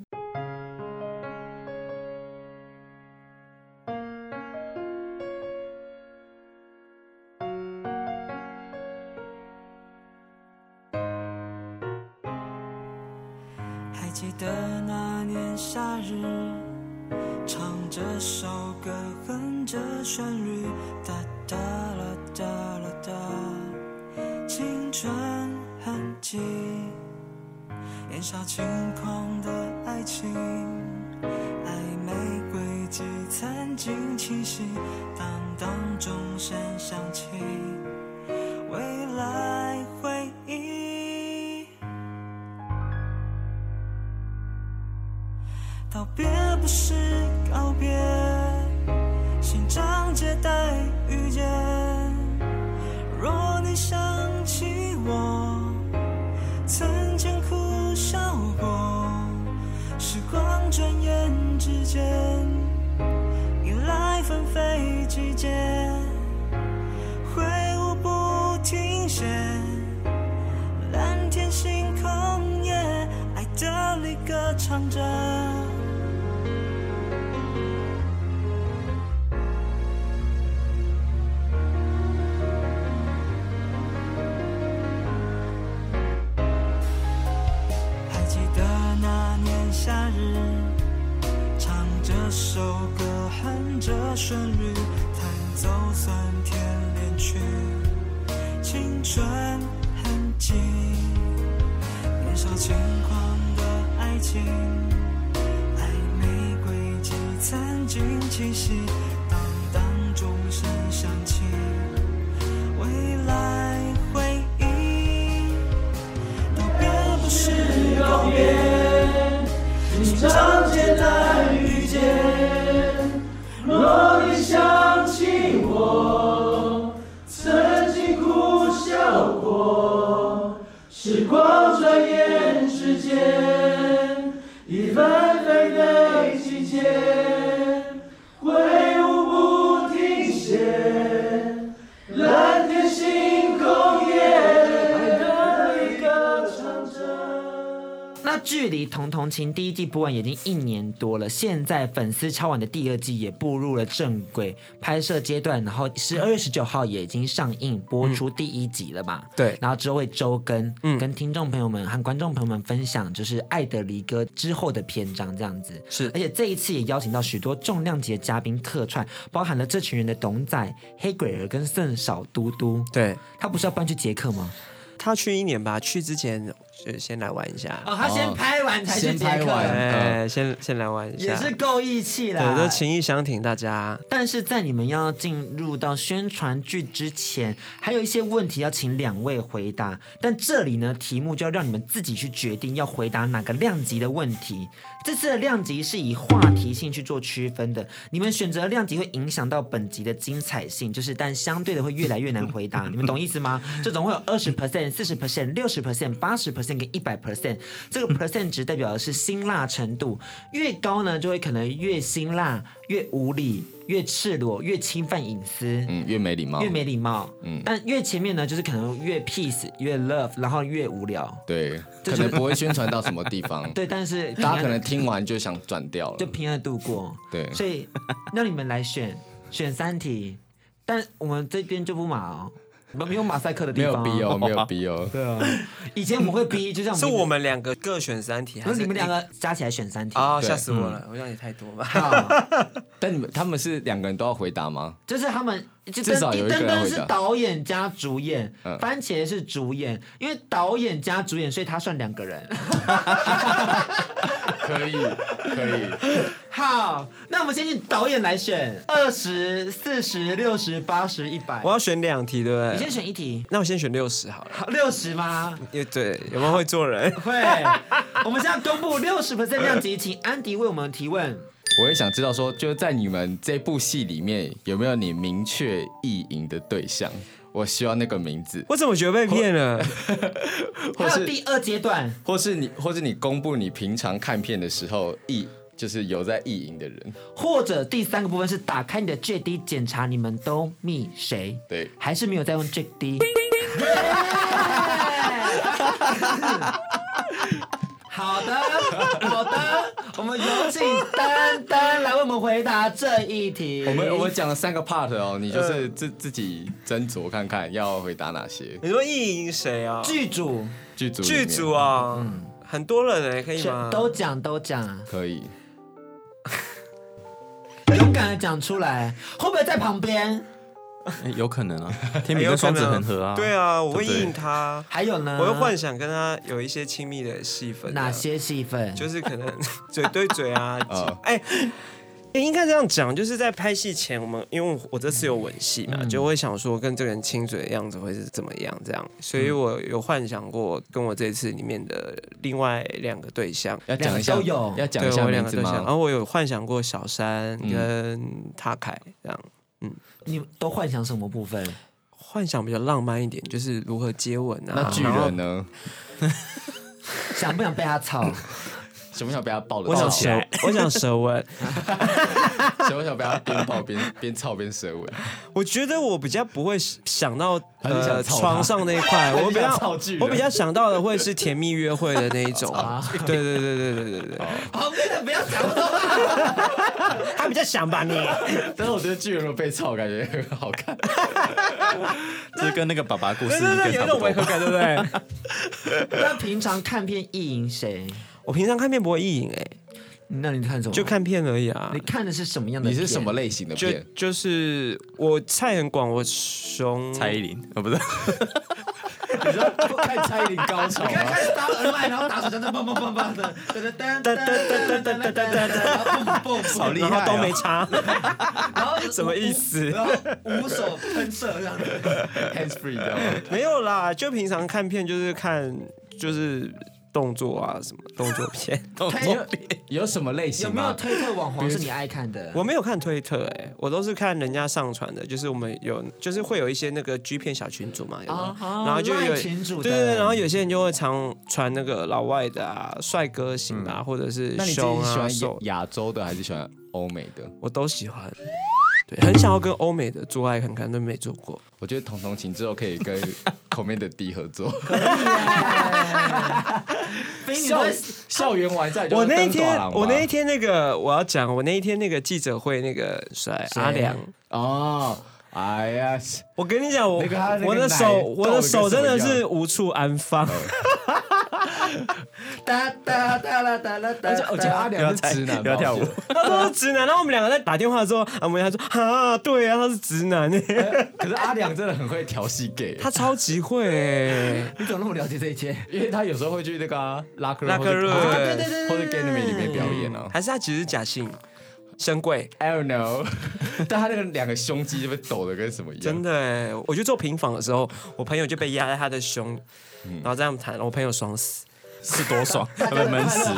Speaker 2: 距离《童童情》第一季播完已经一年多了，现在粉丝敲碗的第二季也步入了正轨拍摄阶段，然后十二月十九号也已经上映播出第一集了嘛？
Speaker 4: 对
Speaker 2: 然后之后会周更，
Speaker 4: 嗯
Speaker 2: 跟听众朋友们和观众朋友们分享，就是《爱的离歌》之后的篇章这样子。
Speaker 4: 是
Speaker 2: 而且这一次也邀请到许多重量级的嘉宾客串，包含了这群人的董仔、黑鬼儿跟圣少嘟嘟。
Speaker 4: 对
Speaker 2: 他不是要搬去捷克吗？
Speaker 4: 他去一年吧，去之前就先来玩一下，
Speaker 2: 哦，他先拍完才去
Speaker 3: 先
Speaker 2: 捷克。
Speaker 3: 拍完
Speaker 4: 哎，先先来玩一下，
Speaker 2: 也是够义气啦，
Speaker 4: 对，都情义相挺，大家。
Speaker 2: 但是在你们要进入到宣传剧之前，还有一些问题要请两位回答。但这里呢，题目就要让你们自己去决定要回答哪个量级的问题。这次的量级是以话题性去做区分的，你们选择量级会影响到本集的精彩性，就是但相对的会越来越难回答。你们懂意思吗？这总会有二十 percent、四十 percent、六十 percent、八十 percent 跟一百 percent，这个 percent 值代表的是辛辣程度，越高呢就会可能越辛辣、越无理、越赤裸、越侵犯隐私。
Speaker 3: 嗯，越没礼貌，
Speaker 2: 越没礼貌，
Speaker 3: 嗯。
Speaker 2: 但越前面呢，就是可能越 peace、越 love，然后越无聊，对，
Speaker 3: 可能不会宣传到什么地方，[LAUGHS]
Speaker 2: 对，但是
Speaker 3: 大家可能听完就想转掉了，
Speaker 2: 就平安度过，
Speaker 3: 对。
Speaker 2: 所以让你们来选选三题，但我们这边就不码哦，我们没有马赛克的地
Speaker 3: 没有
Speaker 2: 方、
Speaker 3: 逼哦，没有逼哦，[LAUGHS]
Speaker 2: 对啊，以前我们会逼，就像
Speaker 4: 是我们两个各选三题，还是
Speaker 2: 不是你们两个加起来选三题
Speaker 4: 啊？
Speaker 3: 对
Speaker 4: 吓死我了！我想也太多吧。
Speaker 2: 好，[LAUGHS]
Speaker 3: 但你们他们是两个人都要回答吗？
Speaker 2: 就是他们就
Speaker 3: 至少有一个人
Speaker 2: 登登是导演加主演，
Speaker 3: 嗯
Speaker 2: 番茄是主演，因为导演加主演，所以他算两个人。[LAUGHS]
Speaker 3: 可以，[LAUGHS] 可以，
Speaker 2: 好，那我们先请导演来选二十四十六十八十一百
Speaker 4: 我。要选两题，对不
Speaker 2: 对
Speaker 4: 你？
Speaker 2: 先选一题，
Speaker 4: 那我先选六十好了。
Speaker 2: 好，六十
Speaker 4: 吗？也对，有没有会做人？[LAUGHS]
Speaker 2: 会。我们现在公布六十 percent 量级，请安迪为我们提问。
Speaker 3: 我也想知道说，就是在你们这部戏里面有没有你明确意淫的对象？我希望那个名字，
Speaker 4: 我怎么觉得被骗了？
Speaker 3: 或 [LAUGHS]
Speaker 2: 还有第二阶段，
Speaker 3: 或是你，或是你公布你平常看片的时候意，就是有在意淫的人，
Speaker 2: 或者第三个部分是打开你的 JD 检查你们都密谁，
Speaker 3: 对，
Speaker 2: 还是没有在用 JD？[LAUGHS] [LAUGHS] 好的，好的，我们有请丹丹来为我们回答这一题。
Speaker 3: 我们我们讲了三个 part 哦，你就是自自己斟酌看看要回答哪些
Speaker 4: 你说意淫谁啊？
Speaker 3: 剧组剧
Speaker 4: 组
Speaker 3: 剧
Speaker 4: 组啊，很多人哎，可以吗？
Speaker 2: 都讲都讲啊，
Speaker 3: 可以，[LAUGHS]
Speaker 2: 勇敢的讲出来，会不会在旁边？
Speaker 5: 欸 [LAUGHS] 有可能啊，[LAUGHS] 天
Speaker 4: 哎有可
Speaker 5: 秤跟双子
Speaker 4: 能
Speaker 5: 很合啊。
Speaker 4: 对啊，我会
Speaker 5: 对不对
Speaker 4: 意淫他，
Speaker 2: 还有呢？
Speaker 4: 我会幻想跟他有一些亲密的戏份。
Speaker 2: 哪？些戏份？
Speaker 4: 就是可能 [LAUGHS] 嘴对嘴啊
Speaker 3: 哦，
Speaker 4: 哎。欸应该这样讲，就是在拍戏前，我们因为我这次有吻戏嘛，
Speaker 2: 嗯
Speaker 4: 就会想说跟这个人亲嘴的样子会是怎么样，这样，所以我有幻想过跟我这次里面的另外两个对象，
Speaker 3: 要讲一下，
Speaker 2: 都有
Speaker 3: 要讲一下
Speaker 4: 对我两个对象，然？后我有幻想过小山跟塔凯这样，
Speaker 2: 你都幻想什么部分？
Speaker 4: 幻想比较浪漫一点，就是如何接吻啊。
Speaker 3: 那巨人呢？
Speaker 2: 想不想被他操？
Speaker 3: 小朋友被他抱的
Speaker 4: 我想
Speaker 3: 起来
Speaker 4: 舌，我想舌吻。
Speaker 3: 想不想被他边抱边边操边舌吻。
Speaker 4: 我觉得我比较不会想到呃床上那一块，[LAUGHS] 我比
Speaker 3: 较
Speaker 4: 我比较想到的会是甜蜜约会的那一种。
Speaker 3: 啊
Speaker 4: 对对对对对对对，
Speaker 2: 旁边的不要讲话。
Speaker 4: 他比较想吧你。
Speaker 3: 但是我觉得巨人如果被操，感觉很好看。[LAUGHS]
Speaker 5: 就是跟那个爸爸故事
Speaker 4: 有
Speaker 5: 更差不多。
Speaker 4: 一种违和感，对不对？[LAUGHS]
Speaker 2: 那平常看片意淫谁？
Speaker 4: 我平常看片不会意淫哎，
Speaker 2: 那你看什么？
Speaker 4: 就看片而已啊
Speaker 2: 你。看的是什么样的？
Speaker 3: 你是什么？类型的
Speaker 4: 就
Speaker 3: 片？
Speaker 4: 就是我菜很广，我胸
Speaker 5: 蔡依林，啊，不是，
Speaker 3: 你知道看蔡依林高潮
Speaker 2: 你看
Speaker 3: 吗？
Speaker 2: 开始打耳麦，然后打手枪，噔噔噔噔噔噔噔噔噔噔噔噔噔噔，然后蹦蹦蹦，
Speaker 4: 然后都没插，
Speaker 2: 然后
Speaker 4: 什么意思？
Speaker 2: 然后五手喷射这样子。
Speaker 3: hands free 这样吗？
Speaker 4: 没有啦，就平常看片就是看就是动作啊什么动作片。[LAUGHS]
Speaker 2: 动
Speaker 3: 作片有什么类型
Speaker 2: 有没有？推特网红是你爱看的？
Speaker 4: 我没有看推特哎、我都是看人家上传的，就是我们有就是会有一些那个 G 片小群组嘛，有没有
Speaker 2: 啊
Speaker 4: 然后就有
Speaker 2: 群组
Speaker 4: 对对对，然后有些人就会常传那个老外的啊，帅哥型啊，或者是
Speaker 3: 那你自己
Speaker 4: 胸啊、
Speaker 3: 喜欢亚洲的还是喜欢欧美的？
Speaker 4: 我都喜欢。对，很想要跟欧美的做爱看看，都没做过。
Speaker 3: 我觉得彤彤情之后可以跟 [LAUGHS] Commander D 合作。[LAUGHS] 校校园玩在
Speaker 4: 我那一天，
Speaker 3: 啊
Speaker 4: 我那一天那个我要讲，我那一天那个记者会那个帅阿良。
Speaker 3: 哦，哎呀，
Speaker 4: 我跟你讲，我、我的手，我的手真的是无处安放。
Speaker 2: 哒哒哒啦哒啦
Speaker 3: 而且
Speaker 2: 哒，[LAUGHS]
Speaker 3: 我觉得阿良是直男，
Speaker 5: 不要跳舞。[LAUGHS]
Speaker 4: 他说是直男，然后我们两个在打电话的时候，啊我们还说啊，对啊，他是直男。欸 [LAUGHS]
Speaker 3: 可是阿良真的很会调戏 gay，
Speaker 4: 他超级会欸，
Speaker 2: 你怎么那么了解这一切？
Speaker 3: 因为他有时候会去那个啊拉克
Speaker 4: 拉克瑞
Speaker 3: 或者
Speaker 4: 对
Speaker 2: 对对
Speaker 3: 或者 gay 里面里面表演啊。
Speaker 4: 还是他其实是假性深柜
Speaker 3: ，I don't know，[LAUGHS] 但他那个两个胸肌就被抖的跟什么一样。
Speaker 4: 真的哎，我去做平房的时候，我朋友就被压在他的胸，然后这样谈，我朋友爽死。
Speaker 5: 是多爽，[LAUGHS] 他被闷死。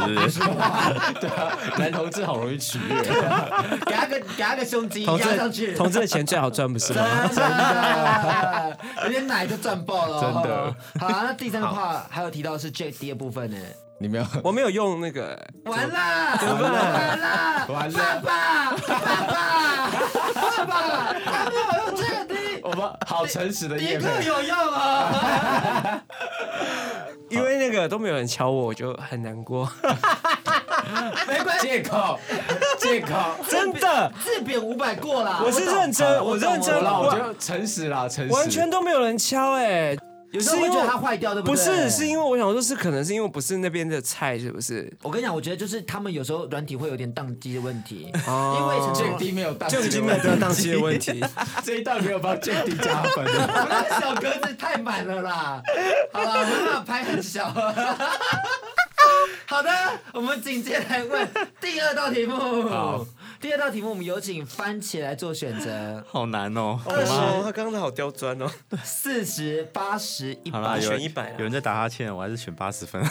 Speaker 3: 对啊，男同志好容易取悦。[LAUGHS]
Speaker 2: 给他个给他个胸肌
Speaker 4: 同
Speaker 2: 压上去，
Speaker 4: 志同志的钱最好赚，不是吗？
Speaker 2: 真的，有点奶就赚爆了哦。
Speaker 3: 真的。
Speaker 2: 好啊，那第三个话还有提到是 Jack D 的部分呢。
Speaker 3: 你没有？
Speaker 4: 我没有用那个，[LAUGHS]
Speaker 2: 完了，
Speaker 4: 怎么办
Speaker 2: 完了，
Speaker 3: 完了
Speaker 2: 爸爸，爸爸，爸爸，他没有用 Jack D，
Speaker 3: 我们好诚实的叶
Speaker 2: 迪克
Speaker 3: 配。
Speaker 2: 有用啊。[LAUGHS]
Speaker 4: 因为那个都没有人敲我，我就很难过。
Speaker 2: 没关系，
Speaker 3: 借口，借口。
Speaker 4: 真的，
Speaker 2: 自贬五百过了。
Speaker 4: 我是认真，我认真
Speaker 3: 好啦，我
Speaker 4: 我
Speaker 3: 觉得诚实啦，诚实。
Speaker 4: 完全都没有人敲哎、
Speaker 2: 有时候会觉得它坏掉，对不对？
Speaker 4: 不是，是因为我想说，是可能是因为不是那边的菜，是不是？
Speaker 2: 我跟你讲，我觉得就是他们有时候软体会有点宕机的问题，
Speaker 4: 哦
Speaker 2: 因为什么
Speaker 3: Jack D 没有当，
Speaker 4: 就已经没有得到当机的问题。
Speaker 3: 这一段没有帮 Jack D 加分。[LAUGHS]
Speaker 2: 我那个小格子太满了啦。好了，我没办法拍很小。[LAUGHS] 好的，我们紧接来问第二道题目。
Speaker 3: 好
Speaker 2: 第二道题目我们有请番茄来做选择，[LAUGHS]
Speaker 5: 好难哦。
Speaker 4: 二哦，他刚刚好刁钻哦。
Speaker 2: 四十八十一
Speaker 5: 好啦，
Speaker 2: 百，
Speaker 5: 有
Speaker 4: 选一百啦
Speaker 5: 有人在打哈欠，我还是选八十分。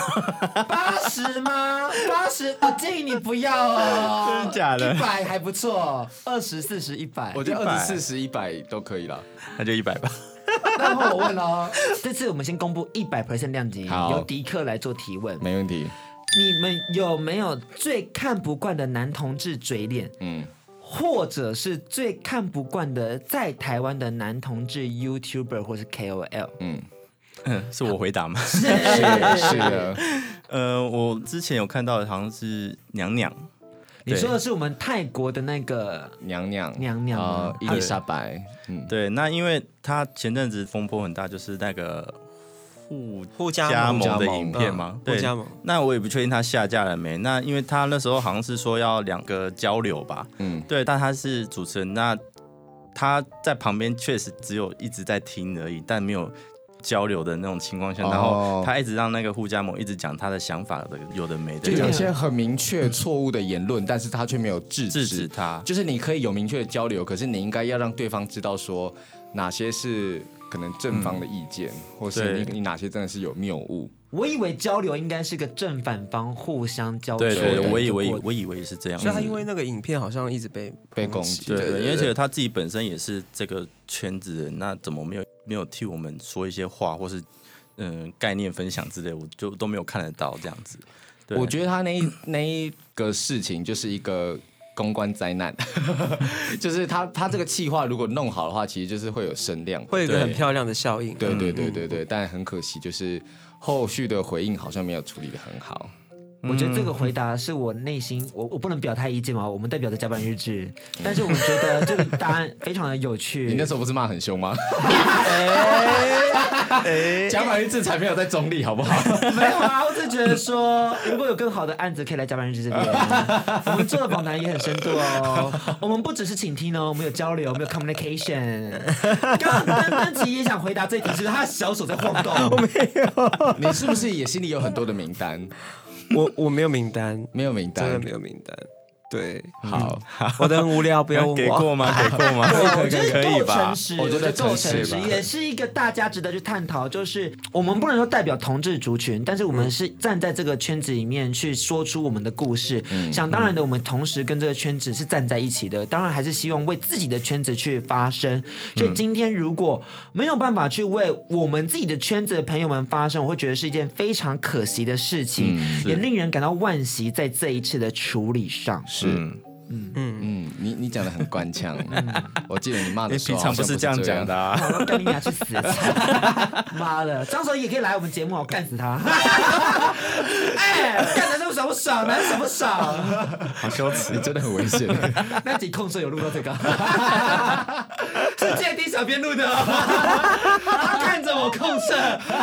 Speaker 2: 八十吗？八十，我建议你不要哦。[LAUGHS]
Speaker 5: 真的假的
Speaker 2: 一百还不错，二十四十一百。
Speaker 3: 我觉得
Speaker 5: 100
Speaker 3: 二十四十一百都可以啦。
Speaker 5: 那就一百吧。
Speaker 2: 然后我问哦，这次我们先公布一百 percent 量级，
Speaker 3: 好
Speaker 2: 由迪克来做提问。
Speaker 3: 没问题。
Speaker 2: 你们有没有最看不惯的男同志嘴脸，
Speaker 3: 嗯，
Speaker 2: 或者是最看不惯的在台湾的男同志 YouTuber 或是 KOL？
Speaker 3: 嗯，[LAUGHS]
Speaker 5: 是我回答吗？[LAUGHS]
Speaker 3: 是是的。[LAUGHS]
Speaker 5: 呃，我之前有看到的好像是娘娘，
Speaker 2: 你说的是我们泰国的那个
Speaker 3: 娘娘，
Speaker 2: 娘娘
Speaker 3: 伊丽莎白，嗯，
Speaker 5: 对，那因为他前阵子风波很大，就是那个互
Speaker 4: 互加
Speaker 5: 加
Speaker 4: 盟
Speaker 5: 盟的影片吗，对，
Speaker 4: 互加盟。
Speaker 5: 那我也不确定他下架了没。那因为他那时候好像是说要两个交流吧，
Speaker 3: 嗯，
Speaker 5: 对，但他是主持人，那他在旁边确实只有一直在听而已，但没有交流的那种情况下，
Speaker 3: 哦
Speaker 5: 然后他一直让那个互加盟一直讲他的想法的，有的没的，
Speaker 3: 就有些很明确错误的言论，但是他却没有制
Speaker 5: 制止
Speaker 3: 止。
Speaker 5: 他。
Speaker 3: 就是你可以有明确的交流，可是你应该要让对方知道说哪些是可能正方的意见，或是你你哪些真的是有谬误。
Speaker 2: 我以为交流应该是个正反方互相交流的
Speaker 5: 对
Speaker 2: 对对，
Speaker 5: 我以
Speaker 2: 为
Speaker 5: 我以为是这样子。
Speaker 4: 所以他因为那个影片好像一直被
Speaker 3: 被攻击
Speaker 5: 对
Speaker 3: 对
Speaker 5: 对，而且他自己本身也是这个圈子的人，那怎么没有没有替我们说一些话，或是嗯、概念分享之类，我就都没有看得到这样子。
Speaker 3: 我觉得他那一那一个事情就是一个公关灾难，[LAUGHS] 就是他他这个企划如果弄好的话，其实就是会有声量，
Speaker 4: 会有一
Speaker 5: 个
Speaker 4: 很漂亮的效应。
Speaker 3: 对对对对对，但很可惜，就是后续的回应好像没有处理的很好。
Speaker 2: 我觉得这个回答是我内心，我我不能表态意见嘛，我们代表着甲板日志，但是我觉得这个答案非常的有趣。
Speaker 3: 你那时候不是骂很凶吗？[LAUGHS] 甲板日志才没有在中立，好不好？[LAUGHS]
Speaker 2: 没有啊，我只是觉得说，如果有更好的案子，可以来甲板日志这边。我们做的访谈也很深度哦。我们不只是倾听哦，我们有交流，我们有 communication。刚刚丹丹其实也想回答这一题，是他的小手在晃动。[LAUGHS] 我没有。
Speaker 3: 你是不是也心里有很多的名单？
Speaker 4: 我我没有名单，
Speaker 3: 没有名单，
Speaker 4: 真的没有名单。对，
Speaker 3: 好，
Speaker 4: 我的很无聊，不要问我。
Speaker 5: 给过吗？[LAUGHS] 给过吗？
Speaker 2: 我觉得
Speaker 5: 可以
Speaker 2: 够
Speaker 5: 吧
Speaker 3: 我觉得够诚
Speaker 2: 实，也是一个大家值得去探讨。就是我们不能说代表同志族群，但是我们是站在这个圈子里面去说出我们的故事。想当然的，我们同时跟这个圈子是站在一起的。当然还是希望为自己的圈子去发声。所以今天如果没有办法去为我们自己的圈子的朋友们发声，我会觉得是一件非常可惜的事情，也令人感到惋惜。在这一次的处理上，
Speaker 3: 是。
Speaker 5: 嗯
Speaker 3: 嗯嗯，你你讲的很官腔，[LAUGHS] 我记得你骂的
Speaker 5: 你
Speaker 3: 时候
Speaker 5: 平常不是这样讲的啊？
Speaker 2: 我跟 [LAUGHS] 你俩去死！[LAUGHS] 妈的，张守义也可以来我们节目，我干死他！哎，干的那么爽不爽？男什么爽？
Speaker 5: 好羞耻，
Speaker 3: 你真的很危险。
Speaker 2: 那集控制有录到这个，是健丁小编录的哦。他看着我控色，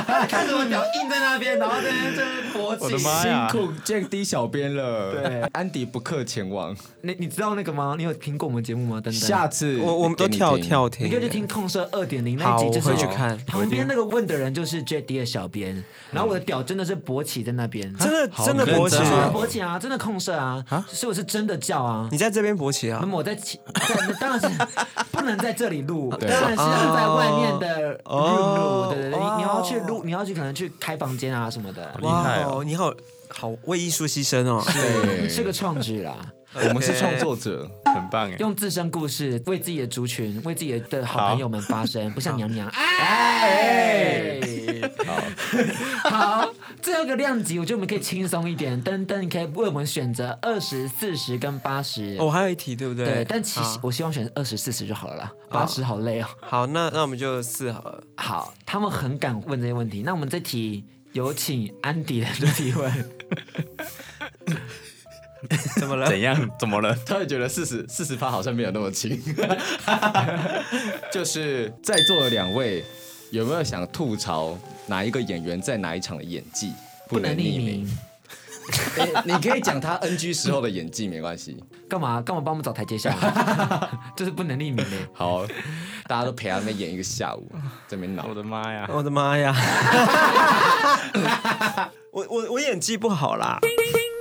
Speaker 2: 他看着我屌硬在那边，然后在那边勃起。
Speaker 5: 我的妈呀
Speaker 3: 辛苦见低小编了。
Speaker 2: 对
Speaker 3: 安迪不克前往，
Speaker 2: 你你知道那个吗？你有听过我们节目吗？等等，
Speaker 3: 下次
Speaker 4: 我我们都跳跳听，
Speaker 2: 你可以去听控色二点零那，一集，就是
Speaker 4: 去看。
Speaker 2: 旁边那个问的人就是 J D 的小编，然后我的屌真的是勃起在那边，
Speaker 4: 真的真的勃起
Speaker 5: 真啊
Speaker 2: 勃起啊，真的控射啊，所以我是真的叫啊。
Speaker 4: 你在这边勃起啊
Speaker 2: 那？么我在起，在当然是 [LAUGHS] 不能在这里
Speaker 3: 录，
Speaker 2: 当然是要在外面的
Speaker 4: 哦。
Speaker 2: 录，对对对，你要去录，你要去可能去开房间啊什么的，
Speaker 5: 厉害哦
Speaker 4: 哇你好好为艺术牺牲哦。
Speaker 3: 对，
Speaker 2: 是个创举啦，[LAUGHS]
Speaker 3: 我们是创作者，
Speaker 5: 很棒哎。
Speaker 2: 用自身故事为自己的族群、为自己的好朋友们发声，不像娘娘。[LAUGHS] 哎，好，好，最后一个量级，我觉得我们可以轻松一点。登登，你可以为我们选择二十四十跟八十。
Speaker 4: 哦，还有一题对不对？
Speaker 2: 对，但其
Speaker 4: 实
Speaker 2: 我希望选二十四十就好了啦，八十好累哦。
Speaker 4: 好，那那我们就四好了。
Speaker 2: 好，他们很敢问这些问题。那我们这题有请安迪来做提问。[LAUGHS]
Speaker 4: 怎么了？
Speaker 5: 怎样？怎么了？[LAUGHS]
Speaker 3: 突然觉得四十四十趴好像没有那么轻。[LAUGHS] 就是在座的两位有没有想吐槽哪一个演员在哪一场的演技？
Speaker 2: 不能匿名。
Speaker 3: 欸 [LAUGHS] 你可以讲他 NG 时候的演技没关系。
Speaker 2: 干嘛干嘛帮我们找台阶下？[LAUGHS] 就是不能匿名的。
Speaker 3: 好，大家都陪他们演一个下午，在那边闹
Speaker 5: 我。的妈呀！
Speaker 4: 我的妈呀！[LAUGHS] 我我我演技不好啦。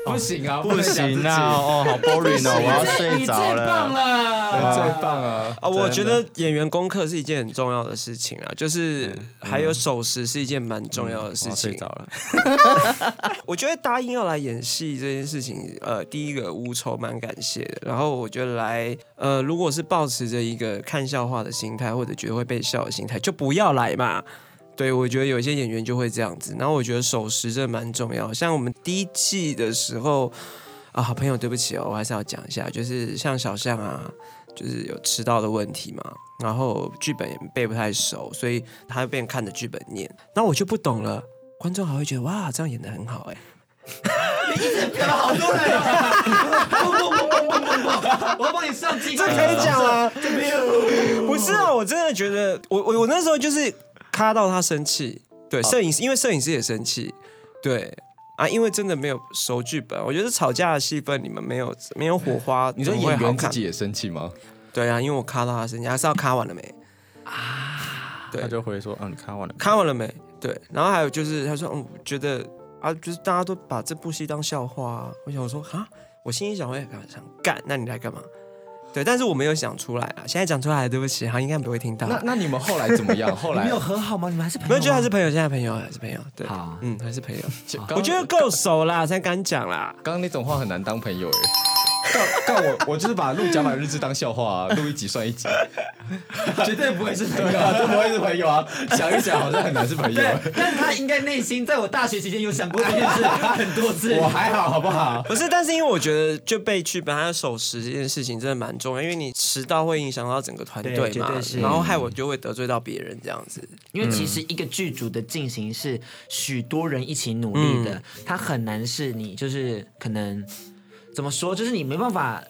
Speaker 3: 不行啊，
Speaker 5: 不行啊！哦，好 boring 哦，我要睡着
Speaker 2: 了最棒
Speaker 5: 了。
Speaker 3: 最棒啊！
Speaker 4: 啊，我觉得演员功课是一件很重要的事情啊，就是还有守时是一件蛮重要的事
Speaker 5: 我睡
Speaker 4: 情。
Speaker 5: 着了。[LAUGHS]
Speaker 4: 我觉得答应要来演戏这件事情，呃，第一个无酬蛮感谢的。然后我觉得来，呃，如果是抱持着一个看笑话的心态，或者觉得会被笑的心态，就不要来嘛。对，我觉得有一些演员就会这样子。然后我觉得守时真的蛮重要。像我们第一季的时候，啊，好朋友，对不起哦，我还是要讲一下，就是像小象啊，就是有迟到的问题嘛，然后剧本也背不太熟，所以他会变看着剧本念，那我就不懂了。观众还会觉得哇，这样演的很好哎。
Speaker 2: 你一直骗了好多人啊！不不不不不不不，我要帮你上镜。
Speaker 4: 这可以讲啊？不是啊，我真的觉得，我我我那时候就是卡到他生气，对，摄影师，因为摄影师也生气，对啊，因为真的没有熟剧本，我觉得吵架的戏份你们没有没有火花，[LAUGHS]
Speaker 3: 你
Speaker 4: 说？
Speaker 3: 演员自己也生气吗？
Speaker 4: 对啊，因为我卡到他生气，还是要卡完了没？啊，对
Speaker 5: 他，就回说：“嗯，你看完了。
Speaker 4: 看完了没？对，然后还有就是他说，嗯，觉得啊，就是大家都把这部戏当笑话啊。我想说啊，我心里想，我也想干，那你来干嘛？对，但是我没有讲出来啊，现在讲出来，对不起，他应该不会听到。
Speaker 3: 那那你们后来怎么样？[LAUGHS] 后
Speaker 2: 来没有和好吗？你们还是朋友吗？
Speaker 4: 没有，就还是朋友，现在朋友还是朋友，对，
Speaker 2: 好
Speaker 4: 嗯，还是朋友。我觉得够熟啦，才敢讲啦。
Speaker 3: 刚刚那种话很难当朋友哎。告告我，我就是把录甲板日志当笑话、啊，录一集算一集，[LAUGHS]
Speaker 2: 绝对不会是朋友
Speaker 3: 啊，都不会是朋友啊。想一想，好像很难是朋友。
Speaker 2: 对，但他应该内心在我大学期间有想过这件事很多次。[LAUGHS]
Speaker 3: 我还好，好不好？
Speaker 4: 不是，但是因为我觉得就被剧本还有守时这件事情真的蛮重要，因为你迟到会影响到整个团队嘛，然后害我就会得罪到别人这样子。
Speaker 2: 因为其实一个剧组的进行是许多人一起努力的，
Speaker 4: 嗯、
Speaker 2: 它很难是你就是可能怎么说，就是你没办法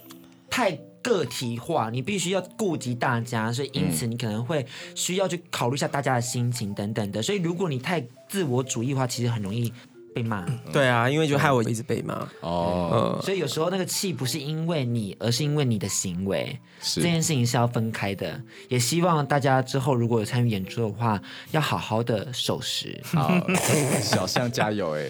Speaker 2: 太个体化，你必须要顾及大家，所以因此你可能会需要去考虑一下大家的心情等等的。所以如果你太自我主义的话，其实很容易。被骂，
Speaker 4: 对啊，因为就害我一直被骂
Speaker 3: 哦，
Speaker 2: 所以有时候那个气不是因为你，而是因为你的行为，
Speaker 3: 是
Speaker 2: 这件事情是要分开的。也希望大家之后如果有参与演出的话，要好好的守时。
Speaker 3: 好，[LAUGHS] 小象加油 [LAUGHS] 哎！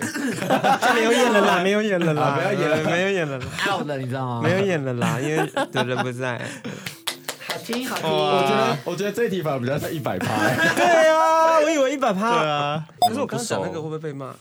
Speaker 4: 没有演了啦，没有演了啦，
Speaker 3: 不要演了，
Speaker 4: 没有演了
Speaker 2: ，out 了，你知道吗？
Speaker 4: 没有演了啦，因为的人不在。
Speaker 2: 好听，好听。
Speaker 3: 我觉得，我觉得这一题反而比较像一百趴。
Speaker 4: 对啊，我以为一百趴。
Speaker 5: 对啊，
Speaker 4: 可是我刚讲那个会不会被骂？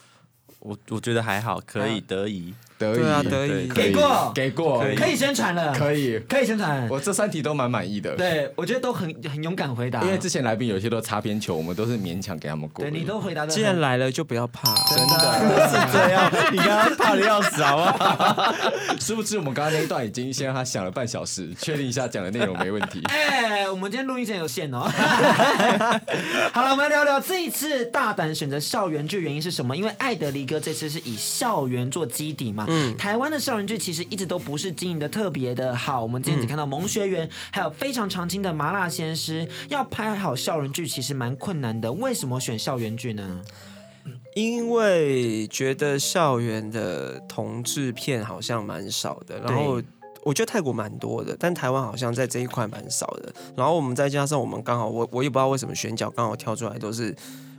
Speaker 5: 我我觉得还好，可以得宜，
Speaker 3: 得宜，
Speaker 4: 对啊，得宜，
Speaker 2: 给过，
Speaker 3: 给过，
Speaker 2: 可以宣传了，
Speaker 3: 可以，
Speaker 2: 可以宣传。
Speaker 3: 我这三题都蛮满意的，
Speaker 2: 对我觉得都很很勇敢回答。
Speaker 3: 因为之前来宾有些都擦边球，我们都是勉强给他们过。
Speaker 2: 对你都回答的，
Speaker 4: 既然来了就不要怕，
Speaker 3: 真的
Speaker 4: 是这样。你刚刚怕的要死，好不好？[LAUGHS]
Speaker 3: 是不知我们刚刚那一段已经先让他想了半小时，确定一下讲的内容没问题？
Speaker 2: 哎，我们今天录音时间有限哦。[LAUGHS] 好了，我们来聊聊这一次大胆选择校园剧原因是什么？因为艾德里哥这次是以校园做基底嘛。嗯。台湾的校园剧其实一直都不是经营的特别的好。我们今天只看到《萌学园》，还有非常常青的《麻辣鲜师》。要拍好校园剧其实蛮困难的。为什么选校园剧呢？
Speaker 4: 因为觉得校园的同志片好像蛮少的，然后我觉得泰国蛮多的，但台湾好像在这一块蛮少的。然后我们再加上我们刚好，我我也不知道为什么选角刚好挑出来都是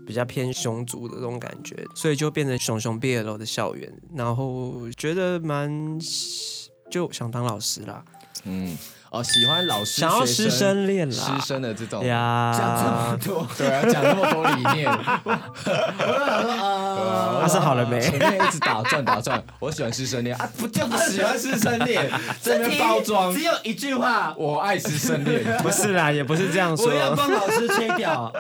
Speaker 4: 比较偏熊族的这种感觉，所以就变成熊熊 BL 的校园，然后觉得蛮就想当老师啦，
Speaker 3: 嗯。哦，喜欢老师
Speaker 4: 想要师生恋啦，
Speaker 3: 师生的这种。
Speaker 4: 呀，
Speaker 2: 讲这么多，[LAUGHS]
Speaker 3: 对啊，讲那么多理念，
Speaker 2: 我想说啊，
Speaker 4: 他是好了没？
Speaker 3: 前面一直打转打转，我喜欢师生恋。啊，不就不喜欢师生恋？[LAUGHS] 这边包装。
Speaker 2: 只有一句话，
Speaker 3: 我爱师生恋，[LAUGHS]
Speaker 4: 不是啦，也不是这样说，
Speaker 2: 我要帮老师切掉。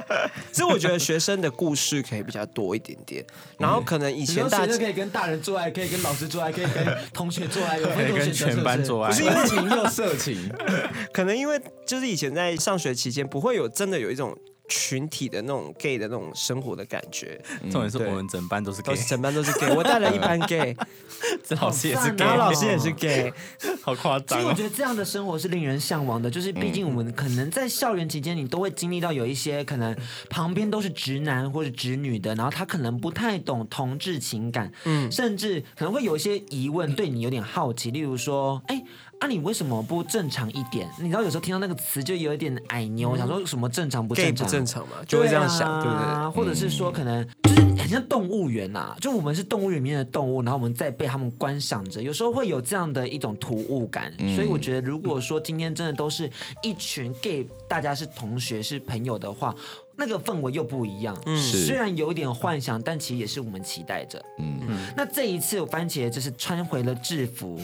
Speaker 4: 其实我觉得学生的故事可以比较多一点点，然后可能以前大
Speaker 2: 家可以跟大人做爱，可以跟老师做爱，可以跟同学做爱，有可以
Speaker 5: 跟全班做爱，
Speaker 3: 不是因为情又色情。[LAUGHS]
Speaker 4: 可能因为就是以前在上学期间不会有真的有一种群体的那种 gay 的那种生活的感觉。
Speaker 5: 重点是我们整班都是 gay，
Speaker 4: 整班都是 gay。我带了一班 gay，[LAUGHS]
Speaker 5: 这老师也是 gay，
Speaker 4: 然后老师也是 gay，[LAUGHS]
Speaker 5: 好夸张。
Speaker 2: 其实我觉得这样的生活是令人向往的，就是毕竟我们可能在校园期间，你都会经历到有一些可能旁边都是直男或者直女的，然后他可能不太懂同志情感，嗯，甚至可能会有一些疑问，对你有点好奇，例如说，哎。啊，你为什么不正常一点？你知道有时候听到那个词就有一点矮妞，嗯、想说什么正常不正常？
Speaker 4: 不正常嘛，就会这样想，对不、啊、对？
Speaker 2: 或者是说可能就是很像动物园呐、啊，就我们是动物园里面的动物，然后我们在被他们观赏着，有时候会有这样的一种突兀感。嗯、所以我觉得，如果说今天真的都是一群 gay，大家是同学是朋友的话，那个氛围又不一样。嗯，虽然有一点幻想，但其实也是我们期待着。嗯嗯。那这一次番茄就是穿回了制服。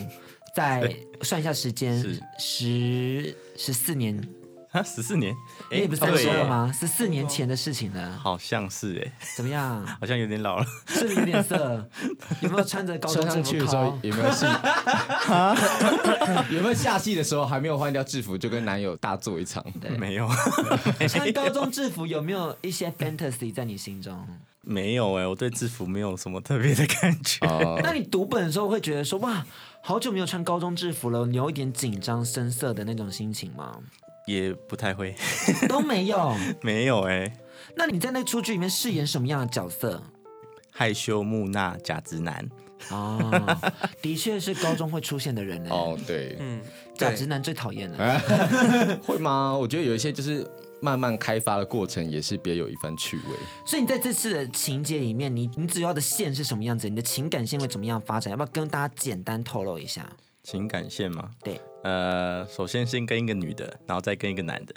Speaker 2: 再算一下时间，十十四年
Speaker 5: 啊，十四年，
Speaker 2: 你也不是三十了吗？十四年前的事情了，
Speaker 5: 好像是哎，
Speaker 2: 怎么样？[LAUGHS]
Speaker 5: 好像有点老了，
Speaker 2: 是不是有点色？[LAUGHS] 有没有穿着高中制服
Speaker 3: 去的时候？有没有戏？[LAUGHS] 有没有下戏的时候还没有换掉制服就跟男友大做一场？
Speaker 5: 没有。
Speaker 2: 穿高中制服有没有一些 fantasy 在你心中？
Speaker 5: 没有哎，我对制服没有什么特别的感觉。
Speaker 2: 那你读本的时候会觉得说哇？好久没有穿高中制服了，你有一点紧张、生涩的那种心情吗？
Speaker 5: 也不太会，[LAUGHS]
Speaker 2: 都没有，
Speaker 5: 没有哎、欸。
Speaker 2: 那你在那出剧里面饰演什么样的角色？
Speaker 5: 害羞木讷假直男。
Speaker 2: 哦，的确是高中会出现的人呢。
Speaker 3: 哦，对，
Speaker 2: 嗯，假直男最讨厌了。[LAUGHS] [LAUGHS]
Speaker 3: 会吗？我觉得有一些就是。慢慢开发的过程也是别有一番趣味。
Speaker 2: 所以你在这次的情节里面，你你主要的线是什么样子？你的情感线会怎么样发展？要不要跟大家简单透露一下？
Speaker 5: 情感线吗？
Speaker 2: 对，
Speaker 5: 呃，首先先跟一个女的，然后再跟一个男的，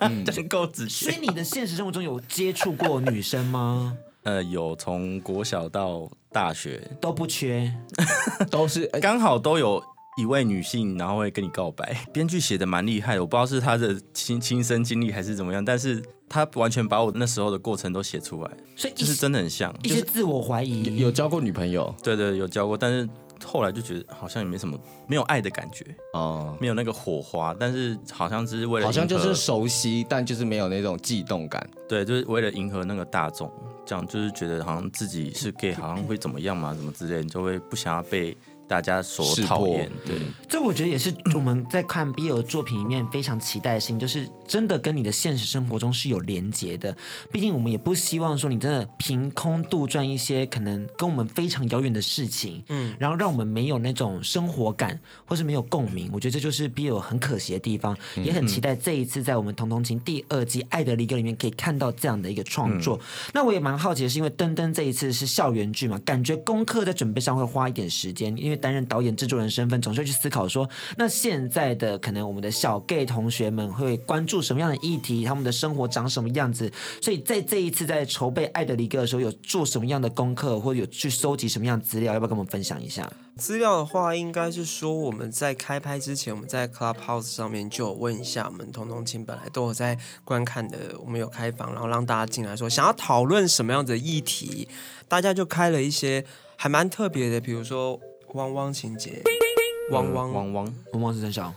Speaker 5: 嗯，[LAUGHS] 真够直接。
Speaker 2: 所以你的现实生活中有接触过女生吗？
Speaker 5: 呃，有，从国小到大学
Speaker 2: 都不缺，[LAUGHS]
Speaker 3: 都是
Speaker 5: 刚好都有。一位女性，然后会跟你告白。[LAUGHS] 编剧写的蛮厉害的，我不知道是他的亲亲身经历还是怎么样，但是他完全把我那时候的过程都写出来，
Speaker 2: 所以
Speaker 5: 就是真的很像，就是
Speaker 2: 一些自我怀疑，
Speaker 3: 有交过女朋友
Speaker 5: 对对有交过，但是后来就觉得好像也没什么没有爱的感觉，
Speaker 3: 哦，
Speaker 5: 没有那个火花，但是好像只是为了
Speaker 3: 好像就是熟悉，但就是没有那种悸动感。
Speaker 5: 对，就是为了迎合那个大众，这样就是觉得好像自己是 gay，好像会怎么样嘛，怎么之类，你就会不想要被大家所讨厌。对，
Speaker 2: 这我觉得也是我们在看 BL 的作品里面非常期待的事情，就是真的跟你的现实生活中是有连结的。毕竟我们也不希望说你真的凭空杜撰一些可能跟我们非常遥远的事情，嗯，然后让我们没有那种生活感，或是没有共鸣。我觉得这就是 BL 很可惜的地方，也很期待这一次在我们《童童情》第二季《爱的离歌》里面可以看到这样的一个创作。那我也蛮好奇的是，因为登登这一次是校园剧嘛，感觉功课在准备上会花一点时间，因为担任导演、制作人身份，总是会去思考说，那现在的可能我们的小 gay 同学们会关注什么样的议题，他们的生活长什么样子。所以在这一次在筹备《爱的离歌》的时候，有做什么样的功课，或者有去收集什么样的资料，要不要跟我们分享一下？
Speaker 4: 资料的话，应该是说我们在开拍之前，我们在 Clubhouse 上面就有问一下，我们同同亲本来都有在观看的，我们有开房，然后让大家进来说想要讨论什么样的议题，大家就开了一些还蛮特别的，比如说汪汪情节，汪汪
Speaker 5: 汪汪，
Speaker 2: 汪汪是真小。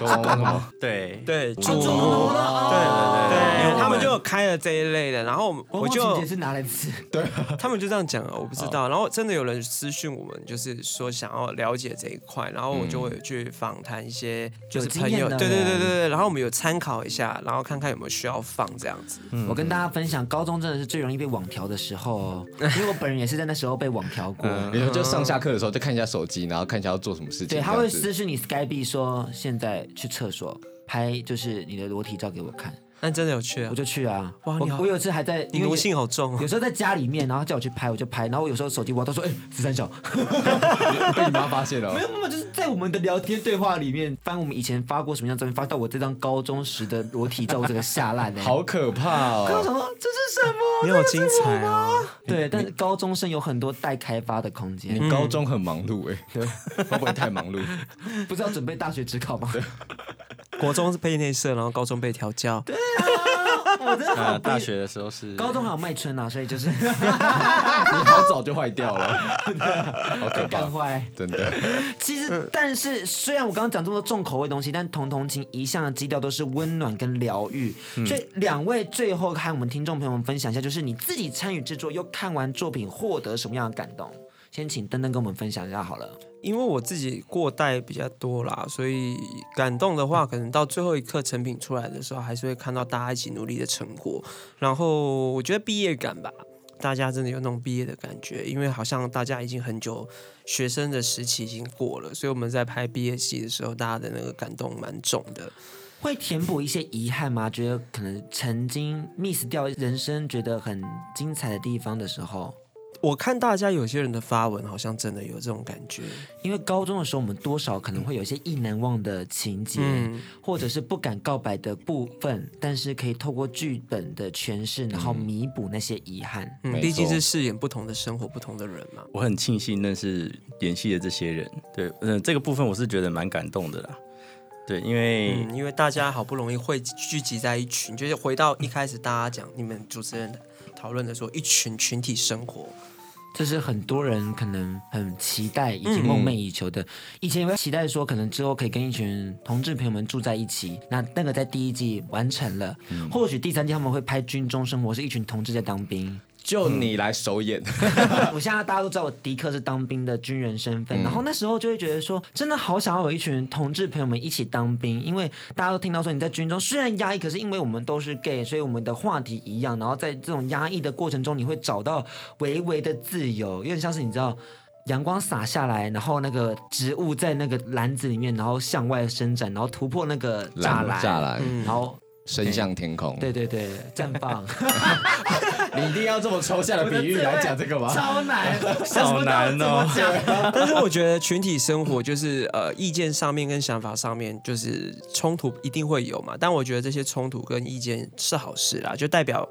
Speaker 3: 汪汪什
Speaker 2: 么？对对，
Speaker 4: 对
Speaker 2: 哦
Speaker 4: 对对，
Speaker 5: 因为
Speaker 4: 他们就有开了这一类的，然后我
Speaker 2: 我
Speaker 4: 就
Speaker 2: 是拿来吃，对？
Speaker 4: 他们就这样讲了，我不知道。然后真的有人私讯我们，就是说想要了解这一块，然后我就会去访谈一些就是朋友，对对
Speaker 2: 对
Speaker 4: 对对。然后我们有参考一下，然后看看有没有需要放这样子。
Speaker 2: 我跟大家分享，高中真的是最容易被网调的时候哦，因为我本人也是在那时候被网调过。
Speaker 3: 你说就上下课的时候就看一下手机，然后看一下要做什么事情。
Speaker 2: 对，他
Speaker 3: 会
Speaker 2: 私讯你 Skype 说现在去厕所拍，就是你的裸体照给我看，
Speaker 4: 但真的有去啊
Speaker 2: 我！就去啊。我
Speaker 4: 哇你好
Speaker 2: 我有一次还在因为
Speaker 4: 你奴性好重哦。
Speaker 2: 有时候在家里面，然后叫我去拍，我就拍。然后我有时候手机我都说，哎、十三小，[LAUGHS]
Speaker 3: 被你妈发现了
Speaker 2: 没。有没有，就是在我们的聊天对话里面翻我们以前发过什么样的照片，发到我这张高中时的裸体照，我整个吓烂了。
Speaker 3: 好可怕
Speaker 2: 我想这是什么？
Speaker 4: 你好精彩啊！
Speaker 2: 对，但是高中生有很多待开发的空间，
Speaker 3: 你高中很忙碌哎，对，会不会太忙碌？[LAUGHS]
Speaker 2: 不是要准备大学职考吗？
Speaker 4: 国中是被内射，然后高中被调教。
Speaker 2: 我真的好 [LAUGHS]
Speaker 5: 呃，大学的时候是
Speaker 2: 高中还有卖春啊，所以就是
Speaker 3: 你 [LAUGHS] 好早就坏掉了，[LAUGHS] 好可
Speaker 2: 干
Speaker 3: 怕，
Speaker 2: 坏。
Speaker 3: 真的。
Speaker 2: 其实，但是虽然我刚刚讲这么多重口味的东西，但童童情一向的基调都是温暖跟疗愈。所以两位最后和我们听众朋友们分享一下，就是你自己参与制作又看完作品获得什么样的感动？先请登登跟我们分享一下好了。
Speaker 4: 因为我自己过带比较多啦，所以感动的话，可能到最后一刻成品出来的时候，还是会看到大家一起努力的成果。然后我觉得毕业感吧，大家真的有那种毕业的感觉，因为好像大家已经很久学生的时期已经过了，所以我们在拍毕业戏的时候，大家的那个感动蛮重的。
Speaker 2: 会填补一些遗憾吗？觉得可能曾经 miss 掉人生觉得很精彩的地方的时候。
Speaker 4: 我看大家有些人的发文，好像真的有这种感觉。
Speaker 2: 因为高中的时候，我们多少可能会有一些意难忘的情节，
Speaker 4: 嗯
Speaker 2: 或者是不敢告白的部分，但是可以透过剧本的诠释，然后弥补那些遗憾。
Speaker 4: 嗯，毕竟是饰演不同的生活、不同的人嘛。
Speaker 5: 我很庆幸认识演戏的这些人，对，嗯，这个部分我是觉得蛮感动的啦。对，因为、
Speaker 4: 嗯，因为大家好不容易会聚集在一群，就是回到一开始大家讲你们主持人讨论的说，一群群体生活。
Speaker 2: 这是很多人可能很期待以及梦寐以求的。
Speaker 4: 嗯、
Speaker 2: 以前有期待说，可能之后可以跟一群同志朋友们住在一起。那那个在第一季完成了，
Speaker 4: 嗯、
Speaker 2: 或许第三季他们会拍军中生活，是一群同志在当兵。
Speaker 3: 就你来首演，[LAUGHS]
Speaker 2: 我现在大家都知道我迪克是当兵的军人身份，
Speaker 3: 嗯。
Speaker 2: 然后那时候就会觉得说，真的好想要有一群同志朋友们一起当兵，因为大家都听到说你在军中虽然压抑，可是因为我们都是 gay，所以我们的话题一样，然后在这种压抑的过程中，你会找到微微的自由，有点像是你知道阳光洒下来，然后那个植物在那个篮子里面，然后向外伸展，然后突破那个栅栏，
Speaker 3: 栅栏
Speaker 2: 然后
Speaker 3: 伸向天空。
Speaker 2: 对对对，绽放。[LAUGHS]
Speaker 3: 你一定要这么抽象的比喻来讲这个吗？
Speaker 2: 超难，
Speaker 5: 好难哦。
Speaker 4: 但是我觉得群体生活就是呃意见上面跟想法上面就是冲突一定会有嘛，但我觉得这些冲突跟意见是好事啦，就代表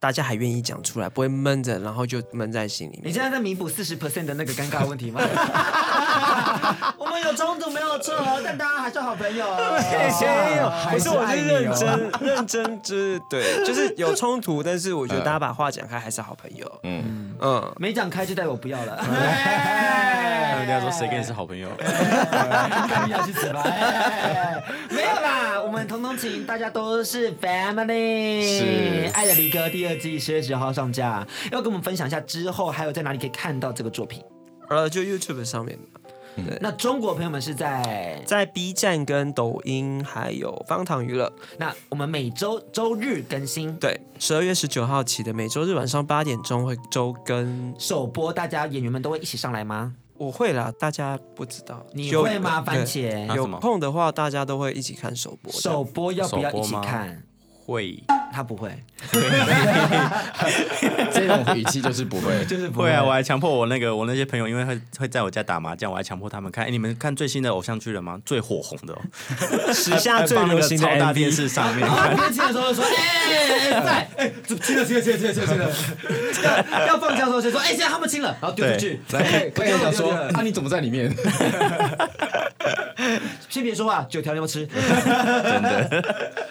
Speaker 4: 大家还愿意讲出来，不会闷着，然后就闷在心里面。
Speaker 2: 你现在在弥补四十 percent 的那个尴尬问题吗？[LAUGHS] 我们有冲突没有错，但大家还是好朋友。
Speaker 4: 没有，不是，我是认真
Speaker 3: 哦
Speaker 4: 认真，就是对，就是有冲突，但是我觉得大家把话讲开还是好朋友。
Speaker 3: 嗯，
Speaker 4: 嗯，
Speaker 2: 没讲开就代表我不要了。
Speaker 5: 人家说谁跟你是好朋友？
Speaker 2: 要去死吧！没有啦，我们同同情，大家都是 family。
Speaker 3: 是《
Speaker 2: 爱的离歌》第二季十月十号上架，要跟我们分享一下之后还有在哪里可以看到这个作品。
Speaker 4: 呃，就 YouTube 上面对，
Speaker 2: 那中国朋友们是在
Speaker 4: 在 B 站跟抖音还有方糖娱乐。
Speaker 2: 那我们每周周日更新，
Speaker 4: 对，十二月十九号起的每周日晚上八点钟会周更。
Speaker 2: 首播，大家演员们都会一起上来吗？
Speaker 4: 我会啦，大家不知道
Speaker 2: 你
Speaker 4: 有
Speaker 2: 会吗？番
Speaker 4: 对
Speaker 2: 茄
Speaker 4: 有
Speaker 5: 啊什么
Speaker 4: 空的话，大家都会一起看首播。
Speaker 2: 首播要不要一起看？
Speaker 5: 会 [LAUGHS]
Speaker 2: 他不会，[LAUGHS]
Speaker 3: 这种语气就是不会，[LAUGHS]
Speaker 2: 就是不
Speaker 5: 会啊！我还强迫我那个我那些朋友，因为会会在我家打麻将，我还强迫他们看。哎，你们看最新的偶像剧了吗？最火红的哦，
Speaker 4: 时下最流行的
Speaker 5: 放那个超大电视上面看。
Speaker 2: 边亲的时候就说：“哎，在哎，亲了亲了亲了亲了亲了亲了。”要要放假的时候就说：“哎，现在他们亲了。”然后丢出去，
Speaker 3: 来可以讲说，
Speaker 2: 对
Speaker 3: 啊，你怎么在里面？
Speaker 2: 先别说话，九条你要吃？真的。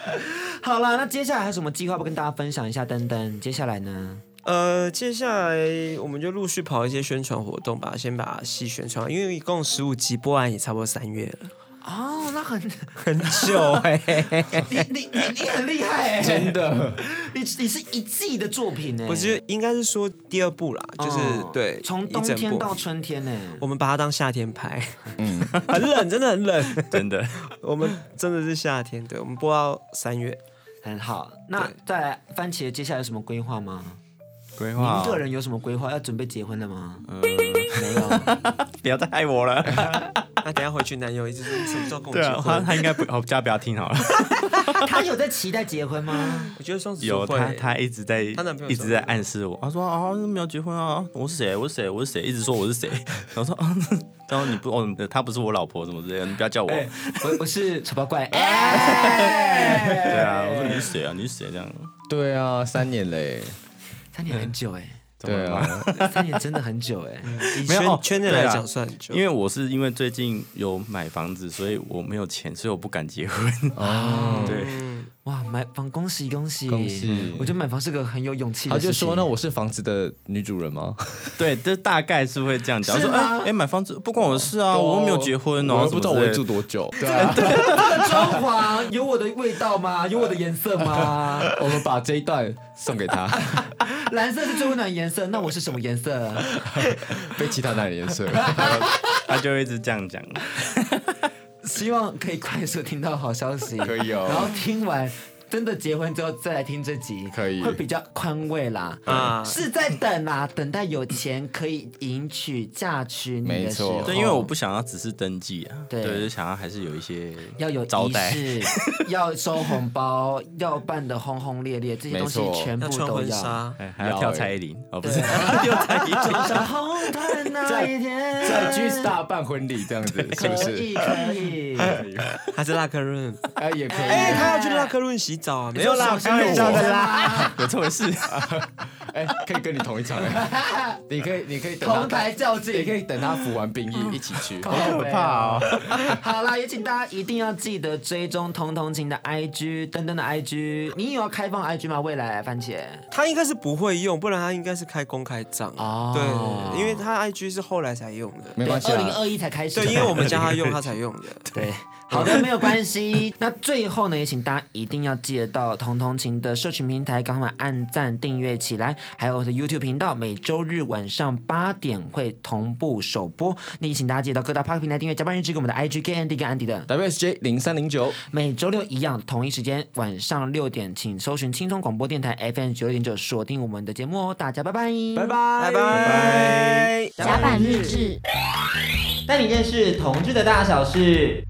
Speaker 2: [LAUGHS] 好了，那接下来还有什么计划不跟大家分享一下？登登，接下来呢？
Speaker 4: 呃，接下来我们就陆续跑一些宣传活动吧，先把戏宣传，因为一共十五集播完也差不多三月了，
Speaker 2: 哦，那很 [LAUGHS]
Speaker 4: 很久 [LAUGHS] 哎、
Speaker 2: 你你你你很厉害哎，
Speaker 3: 真的，[LAUGHS]
Speaker 2: 你你是一季的作品哎，
Speaker 4: 我觉得应该是说第二部啦，就是、
Speaker 2: 哦
Speaker 4: 对，
Speaker 2: 从冬天到春天呢。
Speaker 4: 我们把它当夏天拍，
Speaker 3: 嗯，
Speaker 4: 很冷，真的很冷，
Speaker 5: 真的，
Speaker 4: 我们真的是夏天，对，我们播到三月。
Speaker 2: 很好，那
Speaker 4: 对
Speaker 2: 再来，番茄接下来有什么规划吗？规
Speaker 5: 划您
Speaker 2: 个人有什么规划？要准备结婚了吗？
Speaker 5: 嗯，
Speaker 2: 没有。
Speaker 5: 不要再害我了。[LAUGHS]
Speaker 4: 那等下回去，男友一直说什么时候跟我
Speaker 5: 对啊，他
Speaker 4: 结婚？
Speaker 5: 他应该不，我家不要听好了。[LAUGHS]
Speaker 2: 他有在期待结婚吗？
Speaker 4: 我觉得双子
Speaker 5: 有
Speaker 4: 座会
Speaker 5: 他，他一直在
Speaker 4: 她男朋友
Speaker 5: 一直在暗示我，他说啊没有结婚啊，我是谁？我是谁？我是谁？一直说我是谁？[LAUGHS] 然后说啊，然后你不哦，他不是我老婆什么之类的，你不要叫我。
Speaker 2: 哎我我是丑八怪。
Speaker 5: 对
Speaker 2: 哎，
Speaker 5: 啊，我说你是谁啊？你是谁？这样
Speaker 3: 对啊，三年嘞，
Speaker 2: 三年很久哎，
Speaker 3: 对啊，[LAUGHS]
Speaker 2: 三年真的很久哎。
Speaker 4: 以
Speaker 5: 没有哦
Speaker 4: 圈圈内来讲算很久，
Speaker 5: 因为我是因为最近有买房子，所以我没有钱，所以我不敢结婚。
Speaker 3: 哦，[LAUGHS]
Speaker 5: 对，
Speaker 4: 嗯，
Speaker 2: 哇，买房恭喜恭喜
Speaker 3: 恭喜
Speaker 2: 我觉得买房是个很有勇气
Speaker 3: 他
Speaker 2: 的事情。
Speaker 3: 就说那我是房子的女主人吗？[LAUGHS]
Speaker 5: 对，这大概是会这样讲。我
Speaker 2: 吗
Speaker 5: 哎哎，买房子不关我的事啊，我又没有结婚哦，
Speaker 3: 不知道我会住多久。[LAUGHS] 对啊，
Speaker 2: 这 [LAUGHS] 个装潢有我的味道吗？有我的颜色吗？
Speaker 3: 我们把这一段送给他，
Speaker 2: 蓝色是最温暖的颜色，那我是什么颜色？
Speaker 3: 被其他男人颜色。
Speaker 5: 他就会一直这样讲。
Speaker 2: 希望可以快速听到好消息，
Speaker 3: 可以哦。
Speaker 2: 然后听完真的结婚之后再来听这集，
Speaker 3: 可以
Speaker 2: 会比较宽慰啦。
Speaker 4: 啊
Speaker 2: 是在等啦，等待有钱可以迎娶嫁娶你的时候。
Speaker 3: 没错
Speaker 5: 对，因为我不想要只是登记啊，
Speaker 2: 对
Speaker 5: 对，就想要还是有一些
Speaker 2: 要有仪
Speaker 5: 招待。
Speaker 2: 式，[LAUGHS] 要收红包，要办的轰轰烈烈，这些东西全部都要。
Speaker 4: 婚纱，
Speaker 5: 哎还 [LAUGHS] 要跳蔡依林哦，不
Speaker 2: 对
Speaker 5: 是，跳蔡依林。
Speaker 2: 走上红毯那一天，
Speaker 3: 在 G Star 办婚礼这样子，是不是
Speaker 2: 可以
Speaker 3: 是？[LAUGHS]
Speaker 2: 可以。
Speaker 4: 还是拉克润？
Speaker 3: 哎，也可以。
Speaker 4: 哎，他要去拉克润洗澡啊？没有啦，
Speaker 2: 你说
Speaker 4: 开玩笑的啦。[LAUGHS]
Speaker 5: 有这回事？
Speaker 3: 哎，可以跟你同一场。哎 [LAUGHS] 你可以，你可以等
Speaker 2: 同台较劲
Speaker 3: 也可以等他服完兵役一起去。
Speaker 2: 好可
Speaker 5: 怕哦！[LAUGHS]
Speaker 2: 好啦，也请大家一定要记得追踪同同情的 IG，登登的 IG。你有要开放 IG 吗？未来番茄
Speaker 4: 他应该是不会用，不然他应该是开公开账。
Speaker 2: 哦
Speaker 4: 对，因为他 IG 是后来才用的。
Speaker 3: 没关系啊，
Speaker 2: 二零二一才开始。
Speaker 4: 对，因为我们叫他用，他才用的。
Speaker 2: 对，[LAUGHS] 好的，没有关系。[LAUGHS] 那最后呢，也请大家一定要记得到同同情的社群平台，赶快按赞订阅起来，还有我的 YouTube 频道，每周日晚上八点会同步首播。那也请大家记得到各大 Podcast 平台订阅，加班日志给我们的 IG K N D 跟安迪的。
Speaker 3: WSJ 零三零九，
Speaker 2: 每周六一样，同一时间晚上六点，请搜寻轻松广播电台 FM 九六点九，锁定我们的节目哦。大家拜拜，拜拜，
Speaker 4: 拜拜。
Speaker 6: 甲板日志。
Speaker 2: 带你认识同志的大小事。